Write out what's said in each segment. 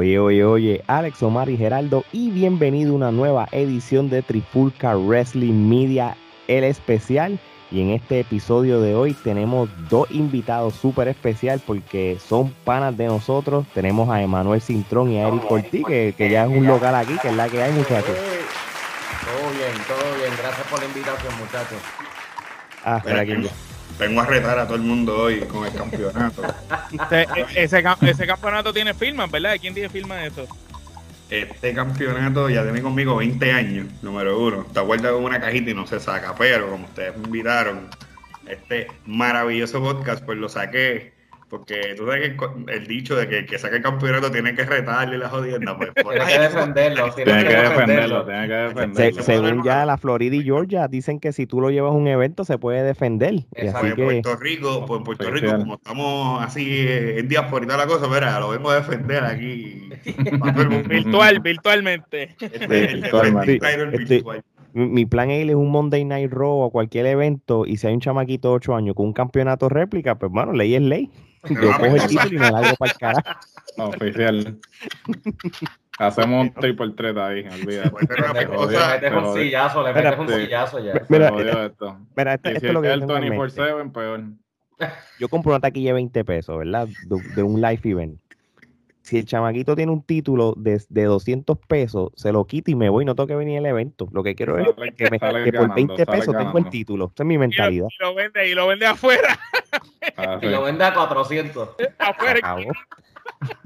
Oye, oye, oye, Alex Omar y Geraldo, y bienvenido a una nueva edición de Trifulca Wrestling Media, el especial. Y en este episodio de hoy tenemos dos invitados súper especial porque son panas de nosotros. Tenemos a Emanuel Cintrón y a Eric Cortí, que, que ya es un local aquí, que es la que hay, muchachos. Todo bien, todo bien. Gracias por la invitación, muchachos. Ah, espera aquí. Vengo a retar a todo el mundo hoy con el campeonato. ese, ese, ese, campeonato tiene firmas, ¿verdad? ¿Quién tiene firma de eso? Este campeonato ya tiene conmigo 20 años, número uno. Está guardado con una cajita y no se saca, pero como ustedes me invitaron, este maravilloso podcast, pues lo saqué porque tú sabes que el dicho de que el que saque el campeonato tiene que retarle la jodienda. Pues, tiene que defenderlo. Tiene, que, defenderlo, tiene que defenderlo. según ya la Florida y Georgia dicen que si tú lo llevas a un evento se puede defender. Y así en Puerto Rico, pues en Puerto Rico, como estamos así eh, en días por y la cosa, mira, lo vengo a defender aquí. Virtual, virtualmente. Este, virtualmente. Este, mi plan es un Monday Night Raw o cualquier evento y si hay un chamaquito de 8 años con un campeonato réplica, pues bueno, ley es ley. Yo cojo el título y me largo para el carajo. Oficial. Hacemos un triple threat ahí, olvídate. Le metes un sillazo, le metes un sillazo ya. Mira, esto. Mira, esto, esto es lo que el 24-7, peor. Yo compro una taquilla de 20 pesos, ¿verdad? De, de un live event si el chamaquito tiene un título de, de, 200 pesos, se lo quito y me voy, no tengo que venir al evento. Lo que quiero es que, me, que por 20 pesos tengo el título. Esa es mi mentalidad. Y lo, vende, y lo vende afuera. Ah, y lo vende a 400. afuera.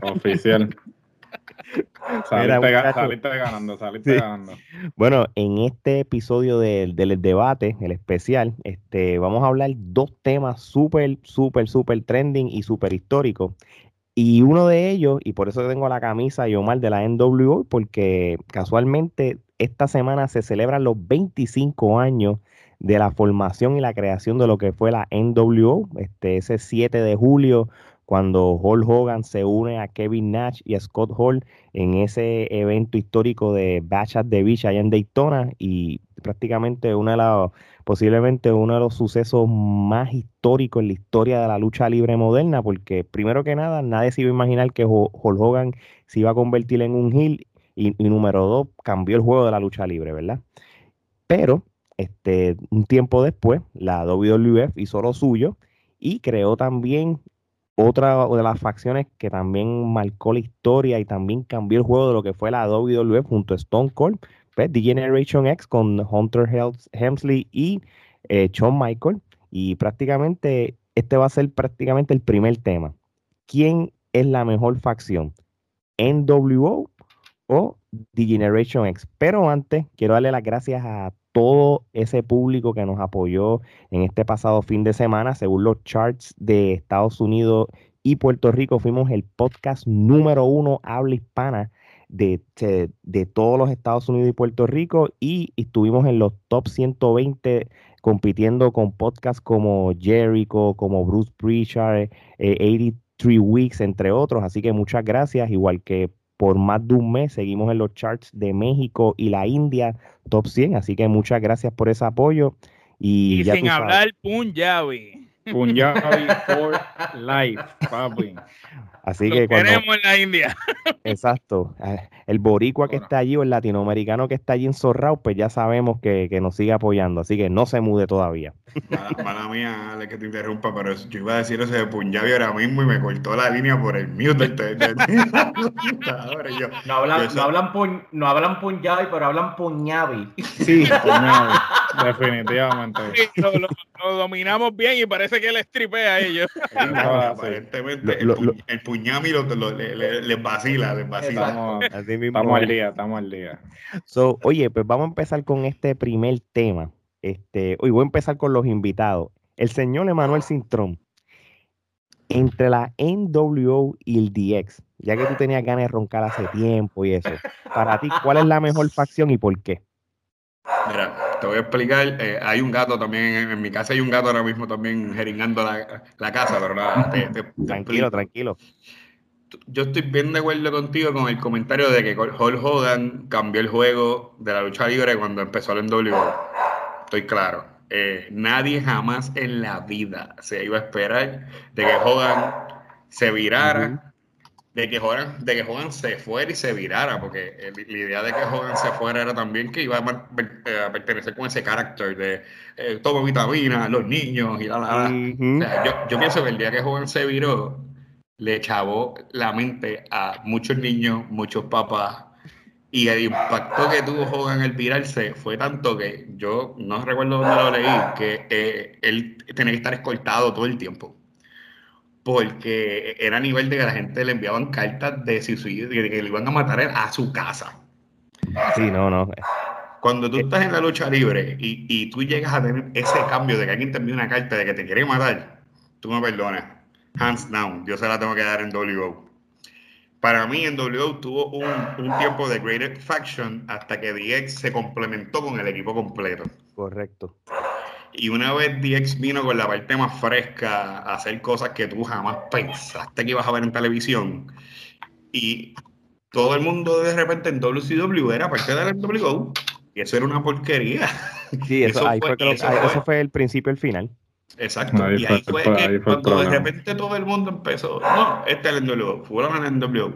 Oficial. Saliste, saliste, ganando, saliste ganando. Bueno, en este episodio del, del, debate, el especial, este, vamos a hablar dos temas súper, súper, súper trending y súper históricos. Y uno de ellos, y por eso tengo la camisa y Omar de la NWO, porque casualmente esta semana se celebran los 25 años de la formación y la creación de lo que fue la NWO, este, ese 7 de julio, cuando Hulk Hogan se une a Kevin Nash y a Scott Hall en ese evento histórico de Bash at the Beach allá en Daytona, y prácticamente una de las posiblemente uno de los sucesos más históricos en la historia de la lucha libre moderna, porque primero que nada, nadie se iba a imaginar que Hulk Hogan se iba a convertir en un heel y, número dos, cambió el juego de la lucha libre, ¿verdad? Pero este, un tiempo después, la WWF hizo lo suyo y creó también otra de las facciones que también marcó la historia y también cambió el juego de lo que fue la WWF junto a Stone Cold, pues, The Generation X con Hunter Hemsley y eh, Shawn Michael. Y prácticamente este va a ser prácticamente el primer tema. ¿Quién es la mejor facción? ¿NWO o The Generation X? Pero antes, quiero darle las gracias a todo ese público que nos apoyó en este pasado fin de semana. Según los charts de Estados Unidos y Puerto Rico, fuimos el podcast número uno habla hispana de, de, todos los Estados Unidos y Puerto Rico y estuvimos en los top 120 compitiendo con podcasts como Jericho, como Bruce Pritchard, 83 eh, Weeks, entre otros. Así que muchas gracias, igual que por más de un mes seguimos en los charts de México y la India, top 100. Así que muchas gracias por ese apoyo. Y, y sin hablar Punjabi. Punjabi for life, papi. Así que cuando, queremos en la India. Exacto. Ah, el boricua que está allí o el latinoamericano que está allí en Zorrao, pues ya sabemos que, que, nos sigue apoyando. Así que no se mude todavía. Mala, mía, Ale, que te interrumpa, pero yo iba a decir eso de Punjabi ahora mismo y me cortó la línea por el mute. no hablan, no, hablan no hablan Punjabi, pero hablan Punjabi. Sí, Punjabi. Definitivamente. lo, dominamos bien y parece que él tripea a ellos. aparentemente el, puñami lo, les vacila, les vacila. Estamos, al día, estamos al día. So, oye, pues vamos a empezar con este primer tema. Este, hoy voy a empezar con los invitados. El señor Emanuel Cintrón. Entre la NWO y el DX, ya que tú tenías ganas de roncar hace tiempo y eso, para ti, ¿cuál es la mejor facción y por qué? Mira, te voy a explicar. Eh, hay un gato también, en, mi casa hay un gato ahora mismo también jeringando la, casa, pero nada, tranquilo, tranquilo. Yo estoy bien de acuerdo contigo con el comentario de que Hulk Hogan cambió el juego de la lucha libre cuando empezó el NWO. Estoy claro. Eh, nadie jamás en la vida se iba a esperar de que Hogan se virara de que Hogan, de que Hogan se fuera y se virara, porque el- la idea de que Hogan se fuera era también que iba a, eh, pertenecer con ese carácter de eh, toma vitamina, los niños y la la la. Ujú. O sea, yo, yo pienso que el día que Hogan se viró, le chavó la mente a muchos niños, muchos papás. Y el impacto que tuvo Hogan el virarse fue tanto que yo no recuerdo dónde lo leí, que eh, él tenía que estar escoltado todo el tiempo. Porque era a nivel de que la gente le enviaban cartas de suicidio, de que le iban a matar a su casa. Sí, no, no. Cuando tú estás en la lucha libre y, y tú llegas a tener ese cambio de que alguien te envía una carta de que te quiere matar, tú me perdonas. Hands down, yo se la tengo que dar en WO. Para mí en WO tuvo un, un tiempo de Great Faction hasta que DX se complementó con el equipo completo. Correcto. Y una vez DX vino con la parte más fresca a hacer cosas que tú jamás pensaste que ibas a ver en televisión. Y todo el mundo de repente en WCW era parte de la NWO. Y eso era una porquería. Sí, eso, Eso ahí fue- fue eso ahí- fue- eso fue el principio y el final. Exacto. Ahí y fue- ahí fue, fue- que ahí fue el cuando de repente todo el mundo empezó, no, este es el NWO, fueron el NWO.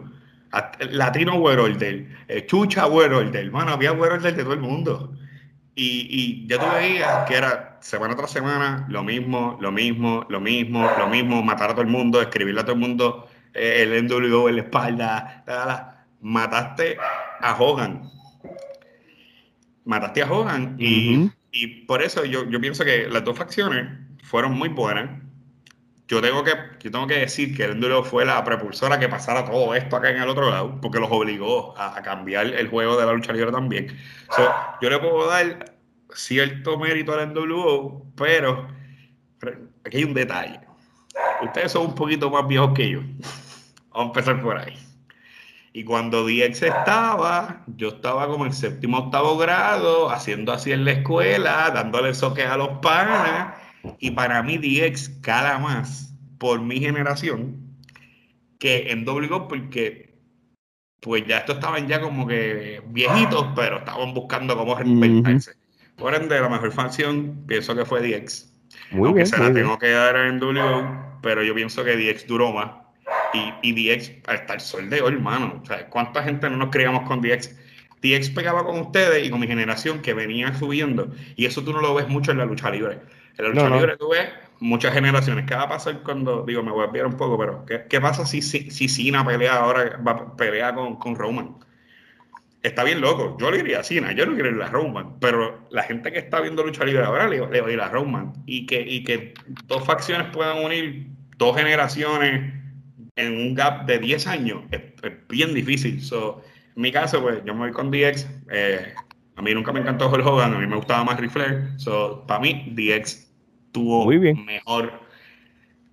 Latino World Order, Chucha World Order, mano, había World Order de todo el mundo. Y, y ya tú veías que era semana tras semana lo mismo, lo mismo, lo mismo, lo mismo, matar a todo el mundo, escribirle a todo el mundo eh, el NWO en la espalda, la, la, la. mataste a Hogan. Mataste a Hogan y, Ujú. y por eso yo, yo pienso que las dos facciones fueron muy buenas. Yo tengo que, yo tengo que decir que el NWO fue la propulsora que pasara todo esto acá en el otro lado, porque los obligó a, a cambiar el juego de la lucha libre también. So, yo le puedo dar cierto mérito al NWO, pero, aquí hay un detalle. Ustedes son un poquito más viejos que yo. Vamos a empezar por ahí. Y cuando DX estaba, yo estaba como en séptimo octavo grado, haciendo así en la escuela, dándole soques a los panas. Y para mí DX cala más por mi generación que en WO porque pues ya estos estaban ya como que viejitos, pero estaban buscando cómo reinventarse. Por ende, la mejor facción pienso que fue DX. Muy Aunque bien, se la bien. tengo que dar en WO, pero yo pienso que DX duró más. Y, y DX hasta el sol de hoy, hermano. O sea, ¿cuánta gente no nos criamos con DX? DX pegaba con ustedes y con mi generación que venía subiendo. Y eso tú no lo ves mucho en la lucha libre. En la lucha No, no. libre tú ves muchas generaciones. ¿Qué va a pasar cuando, digo, me voy a desviar un poco, pero ¿qué, qué pasa si, si, si Cena pelea ahora, va a pelear con, con Roman? Está bien loco. Yo le iría a Cena, yo no quiero ir a Roman, pero la gente que está viendo lucha libre ahora le, le va a ir a Roman. Y que, y que dos facciones puedan unir dos generaciones en un gap de 10 años es, es bien difícil. So, en mi caso, pues yo me voy con DX. Eh, a mí nunca me encantó Hulk Hogan, a mí me gustaba más Ric Flair. So, para mí, DX tuvo Muy bien. mejor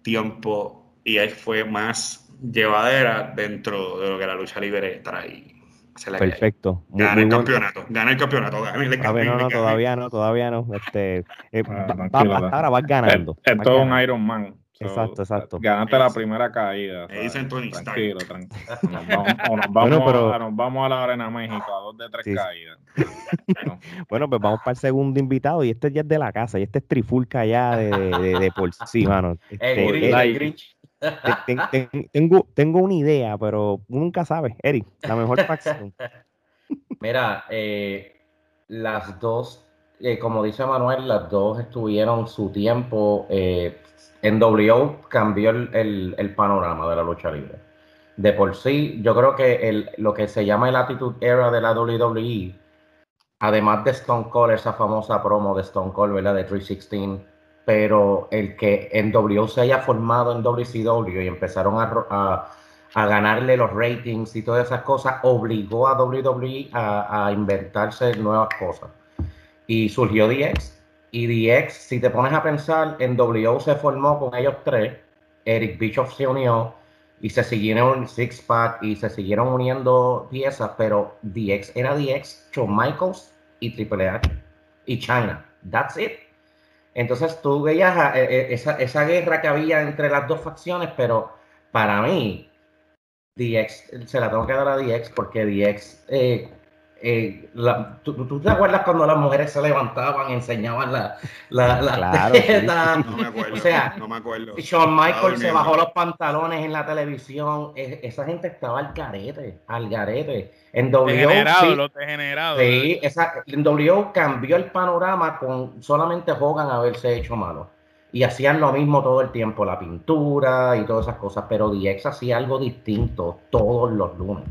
tiempo y ahí fue más llevadera dentro de lo que la lucha libre trae. Se la Perfecto. Muy, Gana muy el buen- campeonato, gana el campeonato, gana el A ver, no, no, todavía no, todavía no. Este, eh, Ah, va- va- ahora vas ganando. Es, es vas todo un ganando. Iron Man. So, Exacto, exacto. Ganaste la primera caída. Me dicen Tony. Tranquilo, tranquilo. Nos vamos, o nos vamos, Bueno, pero- a, nos vamos a la Arena México a dos de tres Sí, caídas. No. Bueno, pues vamos para el segundo invitado y este ya es de la casa y este es trifulca ya de, de, de- de por sí, mano. El Este, el Grinch. Ten- ten- ten- tengo, tengo una idea, pero nunca sabe. Eric, la mejor facción. Mira, eh, las dos, eh, como dice Manuel, las dos estuvieron su tiempo. Eh, NWO cambió el, el- el panorama de la lucha libre. De por sí, yo creo que el, lo que se llama el Attitude Era de la WWE, además de Stone Cold, esa famosa promo de Stone Cold, ¿verdad? De 316, pero el que NWO se haya formado en WCW y empezaron a, a- a ganarle los ratings y todas esas cosas, obligó a WWE a, a inventarse nuevas cosas. Y surgió DX. Y DX, si te pones a pensar, en W se formó con ellos tres, Eric Bischoff se unió y se siguieron Six Pack y se siguieron uniendo piezas, pero DX era DX, Shawn Michaels y Triple H y China. That's it. Entonces tú veías eh, eh, esa, esa guerra que había entre las dos facciones, pero para mí, DX, se la tengo que dar a DX porque DX eh, eh, la- ¿tú, tú te acuerdas cuando las mujeres se levantaban, enseñaban la, la, la Claro, teta? No me acuerdo. O sea, no me acuerdo. Shawn Michael se bajó los pantalones en la televisión. Esa gente estaba al garete, al garete. En W Degenerado, degenerados. sí, esa, en W cambió el panorama con solamente Hogan haberse hecho malo. Y hacían lo mismo todo el tiempo, la pintura y todas esas cosas. Pero DX hacía algo distinto todos los lunes.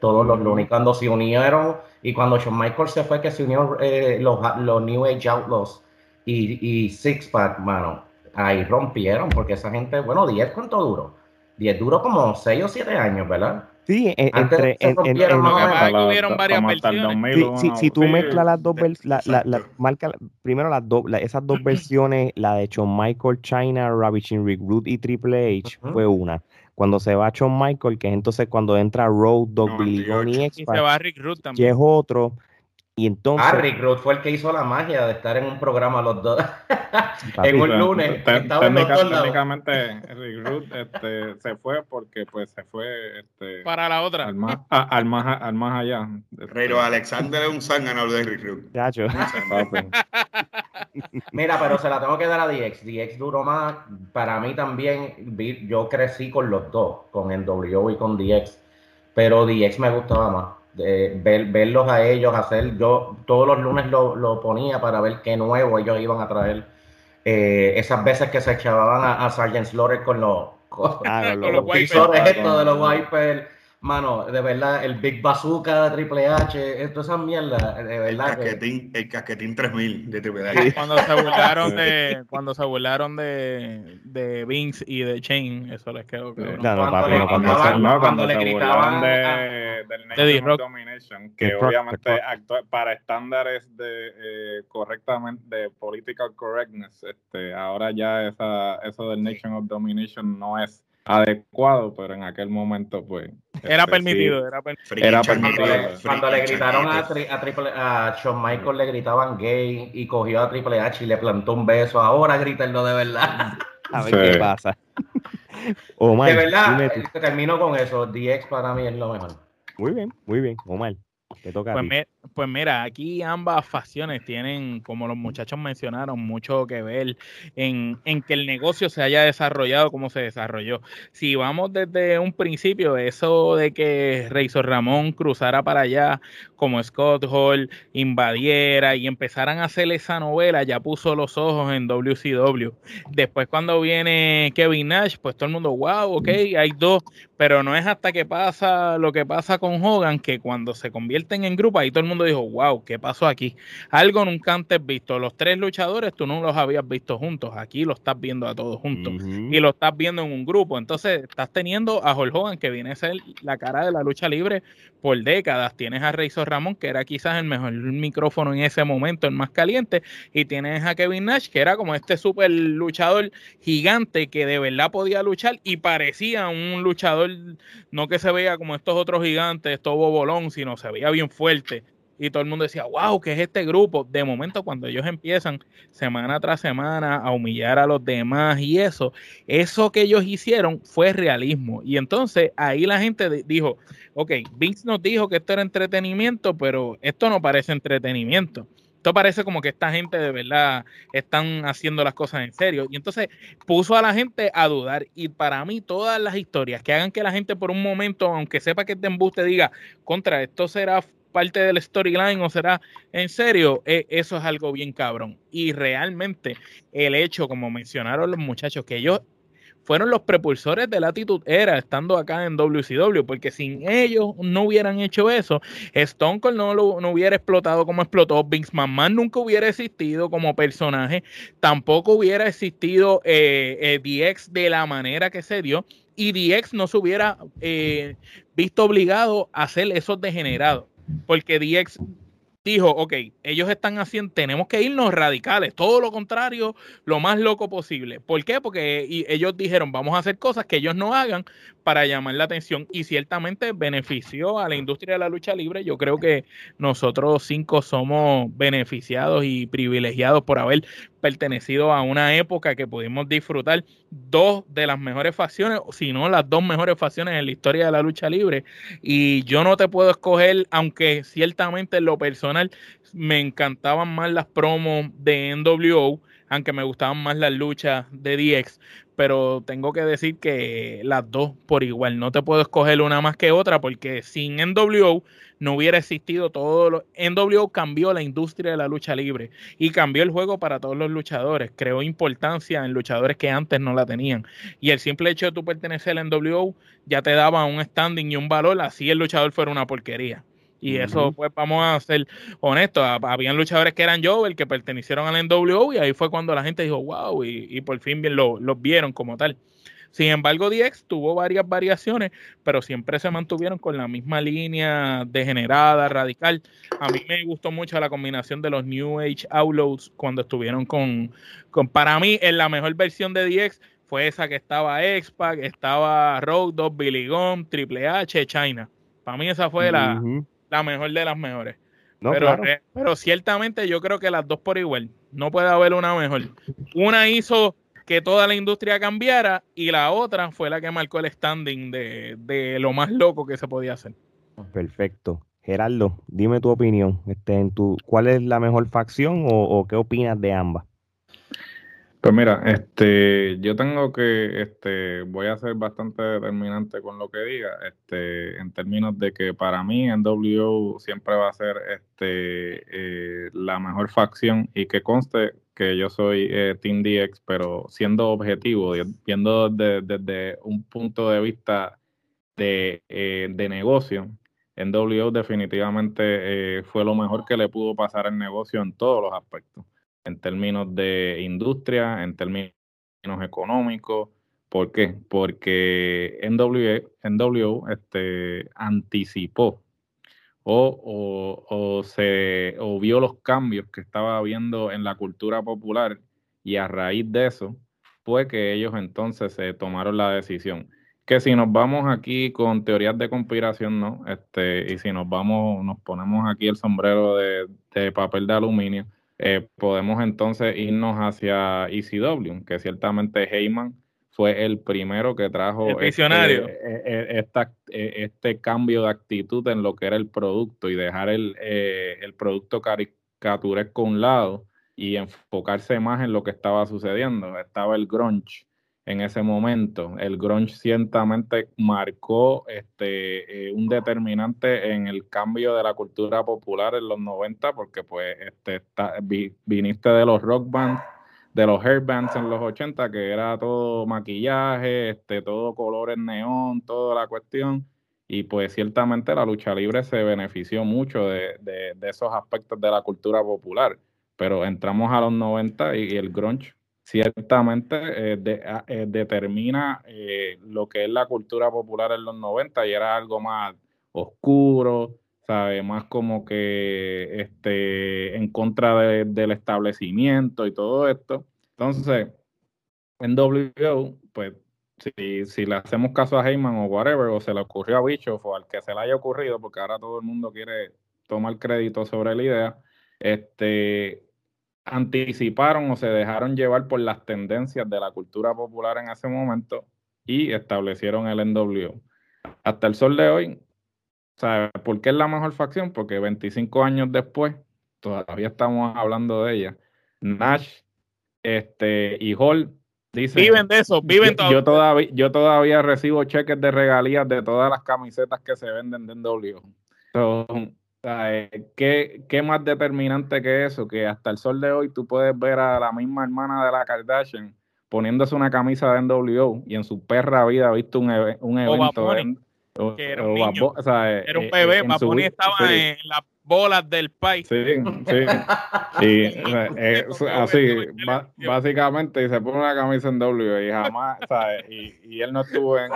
Todos los lunes. Y cuando se unieron, y cuando Shawn Michael se fue, que se unió eh, los, los New Age Outlaws y, y Six Pack, mano, ahí rompieron, porque esa gente, bueno, 10 cuánto duró. 10 duró como 6 o 7 años, ¿verdad? Sí, entre, se en- en- rompieron en- más o menos. Capaz que hubieron varias como hasta el versiones. 2000, Sí, uno- sí, si tú sí, mezclas las dos ver- la- la- marca primero las dos, la- esas dos versiones, la de Shawn Michael, China, Ravishing Rick Root y Triple H fue una. Cuando se va Shawn Michael, que es entonces cuando entra Road Dogg, Billy Gunn y 98. Y X-Pac, se va Rick Root y también. es otro. Y entonces, Ah, Rick Root fue el que hizo la magia de estar en un programa los dos. en un lunes. técnicamente Rick Root este, se fue porque pues se fue este, Para la otra. al, más, a- al, más, al más allá. Este, Pero Alexander es un zángano de Rick Root. chacho. Mira, pero se la tengo que dar a DX. DX duró más. Para mí también, vi- yo crecí con los dos, con NWO y con DX. Pero DX me gustaba más. De ver- verlos a ellos hacer. Yo todos los lunes lo, lo ponía para ver qué nuevo ellos iban a traer. Eh, esas veces que se echaban a, a Sergeant Slaughter con los, con, Ah, con los- los los wipers. visores estos de los wipers. Mano, de verdad, el Big Bazooka de Triple H, todas esas mierdas, de El verdad. que- casquetín, el casquetín 3000 de Triple H. Cuando se burlaron de, cuando se burlaron de, de Vince y de Chain, eso les quedó claro. No, no, Cuando papi, le no, cuando cuando cuando le gritaban burlaban de, a- del De Nation of. Domination, que obviamente para estándares de eh, correctamente de political correctness, este, ahora ya esa, eso del Nation of Domination no es adecuado, pero en aquel momento pues Era este, permitido, era permitido. Cuando le, cuando gritaron a, tri- a, Triple, a Shawn Michaels, le gritaban gay y cogió a Triple H y le plantó un beso. Ahora grítenlo de verdad. A ver Sí. qué pasa. Omar, de verdad, eh, termino con eso. DX para mí es lo mejor. Muy bien, muy bien. Omar, te toca a Pues, ti. mi- pues mira, aquí ambas facciones tienen, como los muchachos mencionaron, mucho que ver en, en que el negocio se haya desarrollado como se desarrolló. Si vamos desde un principio, eso de que Razor Ramón cruzara para allá como Scott Hall, invadiera y empezaran a hacer esa novela, ya puso los ojos en WCW. Después cuando viene Kevin Nash, pues todo el mundo, wow, ok, hay dos, pero no es hasta que pasa lo que pasa con Hogan, que cuando se convierten en grupo, ahí todo el mundo dijo, wow, ¿qué pasó aquí? Algo nunca antes visto. Los tres luchadores tú no los habías visto juntos, aquí lo estás viendo a todos juntos. Y lo estás viendo en un grupo. Entonces, estás teniendo a Hulk Hogan, que viene a ser la cara de la lucha libre por décadas. Tienes a Razor Ramón, que era quizás el mejor micrófono en ese momento, el más caliente. Y tienes a Kevin Nash, que era como este super luchador gigante que de verdad podía luchar y parecía un luchador, no que se veía como estos otros gigantes, estos bobolón, sino se veía bien fuerte. Y todo el mundo decía, wow, ¿qué es este grupo? De momento, cuando ellos empiezan semana tras semana a humillar a los demás y eso, eso que ellos hicieron fue realismo. Y entonces ahí la gente di- dijo, ok, Vince nos dijo que esto era entretenimiento, pero esto no parece entretenimiento. Esto parece como que esta gente de verdad están haciendo las cosas en serio. Y entonces puso a la gente a dudar. Y para mí, todas las historias que hagan que la gente por un momento, aunque sepa que es de embuste, diga, contra, esto será parte del storyline o será en serio, Eh, eso es algo bien cabrón. Y realmente el hecho, como mencionaron los muchachos, que ellos fueron los propulsores de la actitud era estando acá en WCW, porque sin ellos no hubieran hecho eso, Stone Cold no, lo, no hubiera explotado como explotó, Vince McMahon nunca hubiera existido como personaje, tampoco hubiera existido eh, eh, DX de la manera que se dio, y DX no se hubiera eh, visto obligado a hacer esos degenerados, porque DX dijo, ok, ellos están haciendo, tenemos que irnos radicales, todo lo contrario, lo más loco posible. ¿Por qué? Porque ellos dijeron, vamos a hacer cosas que ellos no hagan para llamar la atención y ciertamente benefició a la industria de la lucha libre. Yo creo que nosotros cinco somos beneficiados y privilegiados por haber pertenecido a una época que pudimos disfrutar dos de las mejores facciones, si no las dos mejores facciones en la historia de la lucha libre. Y yo no te puedo escoger, aunque ciertamente en lo personal me encantaban más las promos de NWO, aunque me gustaban más las luchas de DX, pero tengo que decir que las dos por igual, no te puedo escoger una más que otra porque sin NWO no hubiera existido todo lo NWO cambió la industria de la lucha libre y cambió el juego para todos los luchadores, creó importancia en luchadores que antes no la tenían y el simple hecho de tú pertenecer al NWO ya te daba un standing y un valor, así el luchador fuera una porquería. Y eso, pues vamos a ser honestos, habían luchadores que eran yo, el que pertenecieron al NWO, y ahí fue cuando la gente dijo, wow, y, por fin bien los vieron como tal. Sin embargo, DX tuvo varias variaciones, pero siempre se mantuvieron con la misma línea degenerada, radical. A mí me gustó mucho la combinación de los New Age Outlaws cuando estuvieron con, con para mí, en la mejor versión de DX fue esa que estaba X-Pac, estaba Road Dogg, Billy Gunn, Triple H, China. Para mí esa fue la, la mejor de las mejores. pero, pero ciertamente yo creo que las dos por igual. No puede haber una mejor. Una hizo que toda la industria cambiara y la otra fue la que marcó el standing de, lo más loco que se podía hacer. Perfecto. Gerardo, dime tu opinión. Este, en tu, ¿Cuál es la mejor facción o qué opinas de ambas? Pues mira, este, yo tengo que, este, voy a ser bastante determinante con lo que diga, este, en términos de que para mí NWO siempre va a ser, este, eh, la mejor facción y que conste que yo soy eh, Team DX, pero siendo objetivo, viendo desde, un punto de vista de, eh, de negocio, NWO definitivamente fue lo mejor que le pudo pasar al negocio en todos los aspectos en términos de industria, en términos económicos. ¿Por qué? Porque NWO este, anticipó o, o, se, o vio los cambios que estaba habiendo en la cultura popular y a raíz de eso fue que ellos entonces se tomaron la decisión. Que si nos vamos aquí con teorías de conspiración, ¿no? Este, y si nos vamos, nos ponemos aquí el sombrero de, de papel de aluminio, eh, podemos entonces irnos hacia ECW, que ciertamente Heyman fue el primero que trajo este, eh, eh, este, cambio de actitud en lo que era el producto y dejar el, el producto caricaturesco a un lado y enfocarse más en lo que estaba sucediendo. Estaba el grunge en ese momento. El grunge ciertamente marcó este, eh, un determinante en el cambio de la cultura popular en los 90, porque pues este, viniste de los rock bands, de los hair bands en los 80, que era todo maquillaje, este, todo colores neón, toda la cuestión. Y pues ciertamente la lucha libre se benefició mucho de, de, esos aspectos de la cultura popular. Pero entramos a los 90 y el grunge ciertamente eh, ah, eh, determina eh, lo que es la cultura popular en los 90 y era algo más oscuro, ¿sabe? Más como que este, en contra del establecimiento y todo esto. Entonces, en WO, pues si, si, le hacemos caso a Heyman o whatever, o se le ocurrió a Bischoff o al que se le haya ocurrido, porque ahora todo el mundo quiere tomar crédito sobre la idea, este, anticiparon o se dejaron llevar por las tendencias de la cultura popular en ese momento y establecieron el NWO. Hasta el sol de hoy, ¿sabes por qué es la mejor facción? Porque 25 años después, todavía estamos hablando de ella. Nash este, y Hall dicen... Viven de eso, viven yo, Yo todavía, yo todavía recibo cheques de regalías de todas las camisetas que se venden de NWO. ¿Qué, más determinante que eso? Que hasta el sol de hoy tú puedes ver a la misma hermana de la Kardashian poniéndose una camisa de NWO y en su perra vida ha visto un, un evento. era un, era un bebé, Baboni estaba en la bolas del país. Sí, sí. Y eh, así, básicamente, y se pone una camisa en W y jamás, ¿sabes? Y, y él no estuvo en.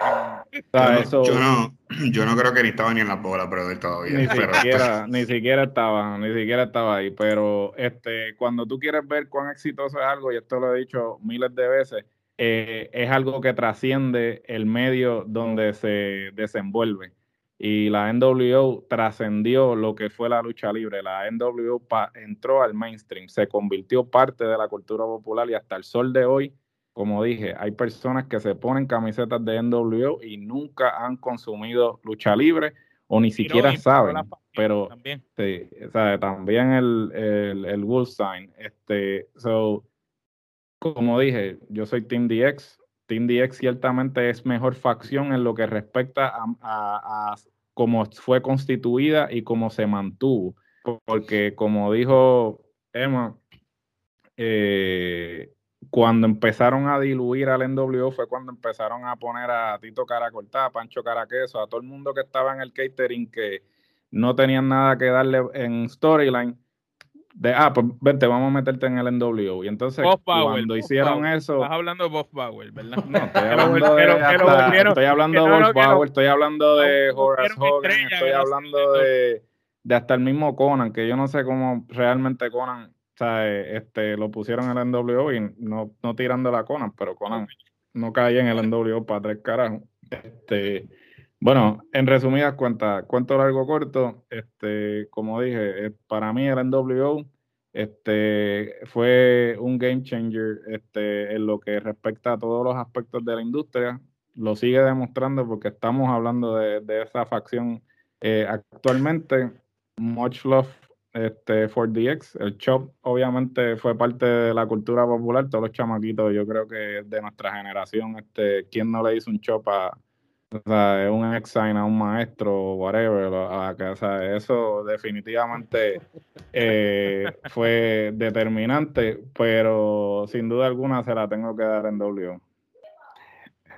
yo, no, yo, no, creo que ni estaba ni en las bolas, pero él todavía. Ni, siquiera, ni siquiera estaba, ni siquiera estaba ahí. Pero este, cuando tú quieres ver cuán exitoso es algo, y esto lo he dicho miles de veces, eh, es algo que trasciende el medio donde se desenvuelve y la NWO trascendió lo que fue la lucha libre. La NWO entró al mainstream, se convirtió parte de la cultura popular y hasta el sol de hoy, como dije, hay personas que se ponen camisetas de NWO y nunca han consumido lucha libre o ni siquiera saben. Pero también, sí, también el, el, el Wolfstein. Este, so, como dije, yo soy Team DX, Team DX ciertamente es mejor facción en lo que respecta a, cómo fue constituida y cómo se mantuvo. Porque como dijo Emma, eh, cuando empezaron a diluir al NWO fue cuando empezaron a poner a Tito Cara Cortada, a Pancho Cara Queso, a todo el mundo que estaba en el catering que no tenían nada que darle en storyline de, ah, pues vente, vamos a meterte en el NWO. Y entonces, cuando hicieron eso. Estás hablando de Bob Bauer, ¿verdad? No, estoy hablando de. estoy hablando de Bob Bauer, estoy hablando de Horace Hogan, estoy hablando de, de hasta el mismo Conan, que yo no sé cómo realmente Conan, o sea, este, lo pusieron en el NWO y no, no tirando la Conan, pero Conan no caía en el NWO para tres carajos. Este. Bueno, en resumidas cuentas, cuento largo corto, este, como dije, eh, para mí el NWO este, fue un game changer este, en lo que respecta a todos los aspectos de la industria. Lo sigue demostrando porque estamos hablando de, esa facción eh, actualmente. Much love este, for DX. El chop obviamente fue parte de la cultura popular. Todos los chamaquitos, yo creo que de nuestra generación, este, ¿quién no le hizo un chop a o sea, es un examen a un maestro, whatever, a o sea, eso definitivamente eh, fue determinante, pero sin duda alguna se la tengo que dar en W.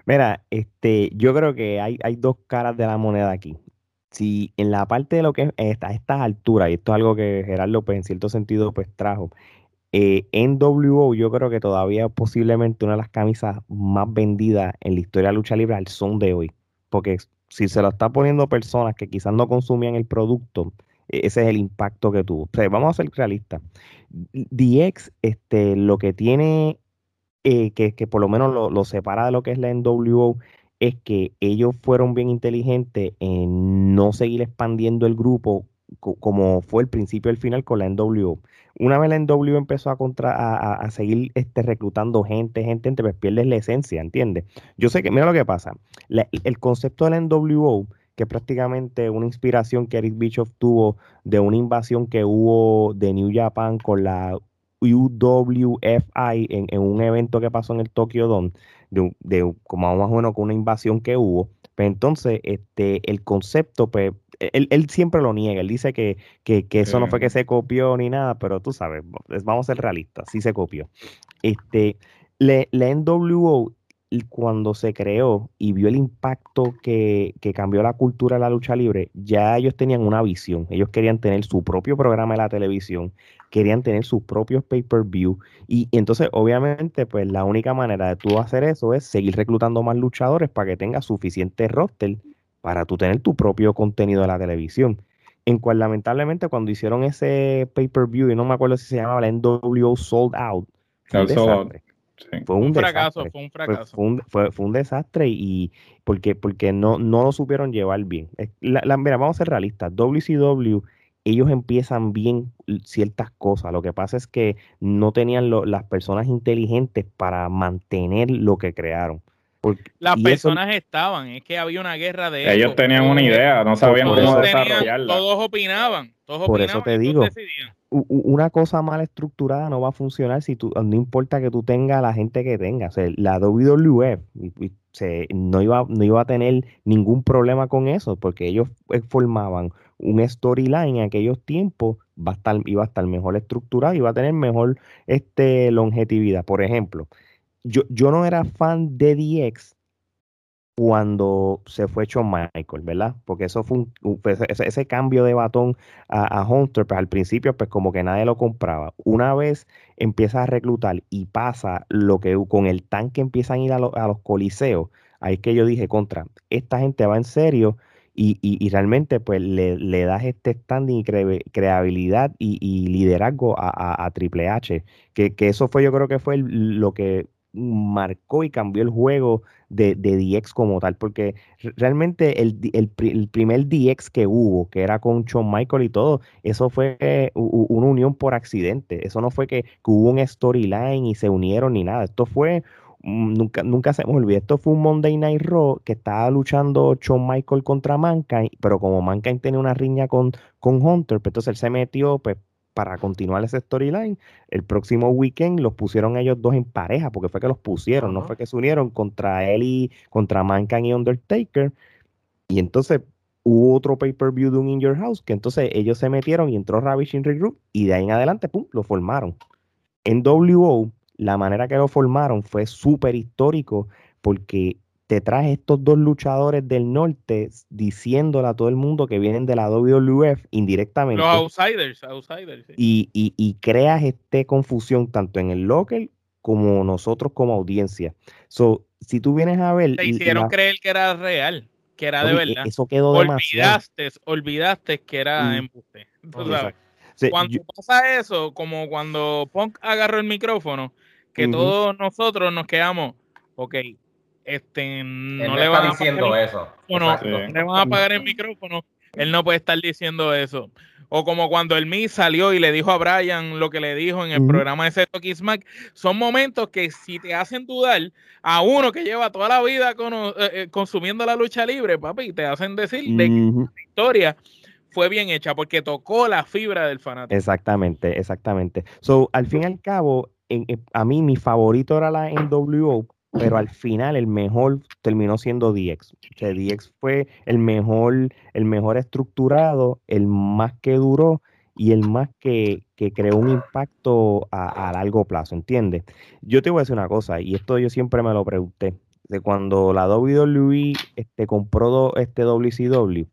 Mira, este, yo creo que hay, hay dos caras de la moneda aquí. Si en la parte de lo que es a estas alturas, y esto es algo que Gerardo pues, en cierto sentido pues trajo, eh, NWO yo creo que todavía es posiblemente una de las camisas más vendidas en la historia de la lucha libre al son de hoy porque si se lo está poniendo personas que quizás no consumían el producto, e-, ese es el impacto que tuvo. vamos a ser realistas. DX, este, lo que tiene, eh, que, que, por lo menos lo, separa de lo que es la NWO, es que ellos fueron bien inteligentes en no seguir expandiendo el grupo como fue el principio y el final con la NWO. Una vez la NWO empezó a, contra, a, seguir este, reclutando gente, gente, gente, pues pierdes la esencia, ¿entiendes? Yo sé que, mira lo que pasa, el concepto de la NWO, que es prácticamente una inspiración que Eric Bischoff tuvo de una invasión que hubo de New Japan con la UWFI en, un evento que pasó en el Tokyo Dome, de, de como más o menos con una invasión que hubo, pues entonces este, el concepto pues él, siempre lo niega, él dice que, eso no fue que se copió ni nada, pero tú sabes, vamos a ser realistas, sí se copió. Este, la NWO, cuando se creó y vio el impacto que, cambió la cultura de la lucha libre, ya ellos tenían una visión, ellos querían tener su propio programa de la televisión, querían tener sus propios pay-per-view y, entonces obviamente pues la única manera de tú hacer eso es seguir reclutando más luchadores para que tenga suficiente roster para tú tener tu propio contenido de la televisión. En cual lamentablemente cuando hicieron ese pay-per-view, y no me acuerdo si se llamaba la NWO Sold Out, fue un, fracaso, fue un fracaso. Fue, un, desastre y porque, porque no, no lo supieron llevar bien. La, mira, vamos a ser realistas. WCW, ellos empiezan bien ciertas cosas. Lo que pasa es que no tenían las personas inteligentes para mantener lo que crearon. Las personas estaban, es que había una guerra de ellos tenían una idea, no sabían cómo desarrollarla. Todos opinaban, todos Por eso te digo, una cosa mal estructurada no va a funcionar si tú, no importa que tú tengas la gente que tengas. la WWF se, no, iba, no iba a tener ningún problema con eso, porque ellos eh, formaban un storyline en aquellos tiempos va a estar, iba a estar mejor estructurado y va a tener mejor este, longevidad. Por ejemplo, yo, yo no era fan de DX cuando se fue Shawn Michael, ¿verdad? Porque eso fue un, ese, cambio de batón a, Hunter, pues al principio pues como que nadie lo compraba. Una vez empieza a reclutar y pasa lo que con el tanque empiezan a ir a, los coliseos, ahí es que yo dije, contra, esta gente va en serio y, y, realmente pues le, le, das este standing y creabilidad y, liderazgo a, a, Triple H, que, que, eso fue yo creo que fue lo que marcó y cambió el juego de, de DX como tal, porque realmente el, el, primer DX que hubo, que era con Shawn Michael y todo, eso fue una unión por accidente, eso no fue que, hubo un storyline y se unieron ni nada, esto fue mm, nunca, nunca se me olvida. Esto fue un Monday Night Raw que estaba luchando Shawn Michael contra Mankind, pero como Mankind tenía una riña con, con Hunter, pues entonces él se metió pues, para continuar ese storyline, el próximo weekend los pusieron ellos dos en pareja, porque fue que los pusieron, no fue que se unieron contra él y contra Mankind y Undertaker. Y entonces hubo otro pay-per-view de un In Your House, que entonces ellos se metieron y entró Ravishing Group y de ahí en adelante, pum, lo formaron. En WO, la manera que lo formaron fue súper histórico porque te traes estos dos luchadores del norte diciéndole a todo el mundo que vienen de la WWF indirectamente. Los outsiders, outsiders. Y, y, creas esta confusión tanto en el local como nosotros como audiencia. So, si tú vienes a ver... Te hicieron creer que era real, que era de verdad. Eso quedó olvidaste, Olvidaste que era embuste. cuando pasa eso, como cuando Punk agarró el micrófono, que todos nosotros nos quedamos, ok, este, no le van a diciendo eso. No, le van a apagar el micrófono. Él no puede estar diciendo eso. O como cuando el Mi salió y le dijo a Brian lo que le dijo en el programa de Seto Smack. Son momentos que si te hacen dudar a uno que lleva toda la vida eh, eh, consumiendo la lucha libre, papi, te hacen decir de que la historia fue bien hecha porque tocó la fibra del fanático. Exactamente, exactamente. So, al fin y al cabo, a mí mi favorito era la NWO pero al final el mejor terminó siendo DX. O sea, DX fue el mejor, el mejor estructurado, el más que duró y el más que, creó un impacto a, largo plazo, ¿entiendes? Yo te voy a decir una cosa, y esto yo siempre me lo pregunté, de cuando la WWE este, compró este WCW,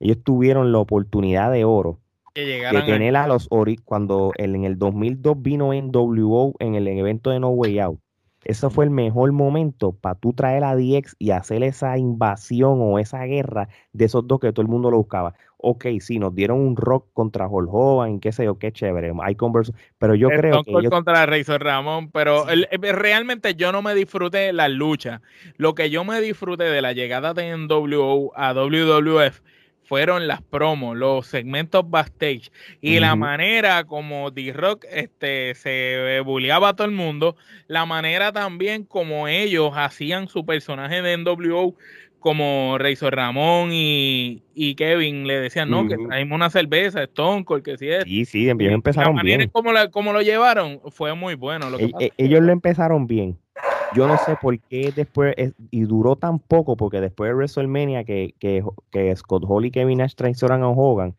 ellos tuvieron la oportunidad de oro de tener a los cuando en el 2002 vino en WO en el evento de No Way Out ese fue el mejor momento para tú traer a DX y hacer esa invasión o esa guerra de esos dos que todo el mundo lo buscaba. Ok, sí, nos dieron un rock contra Hulk Hogan, qué sé yo, qué chévere. Hay converso, pero yo creo que. Ellos... contra Razor Ramón, pero realmente yo no me disfruté la lucha. Lo que yo me disfruté de la llegada de NWO a WWF fueron las promos, los segmentos backstage y la manera como D-Rock este, se bulleaba a todo el mundo, la manera también como ellos hacían su personaje de NWO como Razor Ramón y, Kevin le decían, no, que traímos una cerveza, Stone Cold, que sí es. Sí, sí, ellos empezaron la manera bien. Como, como lo llevaron fue muy bueno. Lo que e, e, ellos lo empezaron bien yo no sé por qué después, y duró tan poco, porque después de WrestleMania que, que, Scott Hall y Kevin Nash traicionan a Hogan,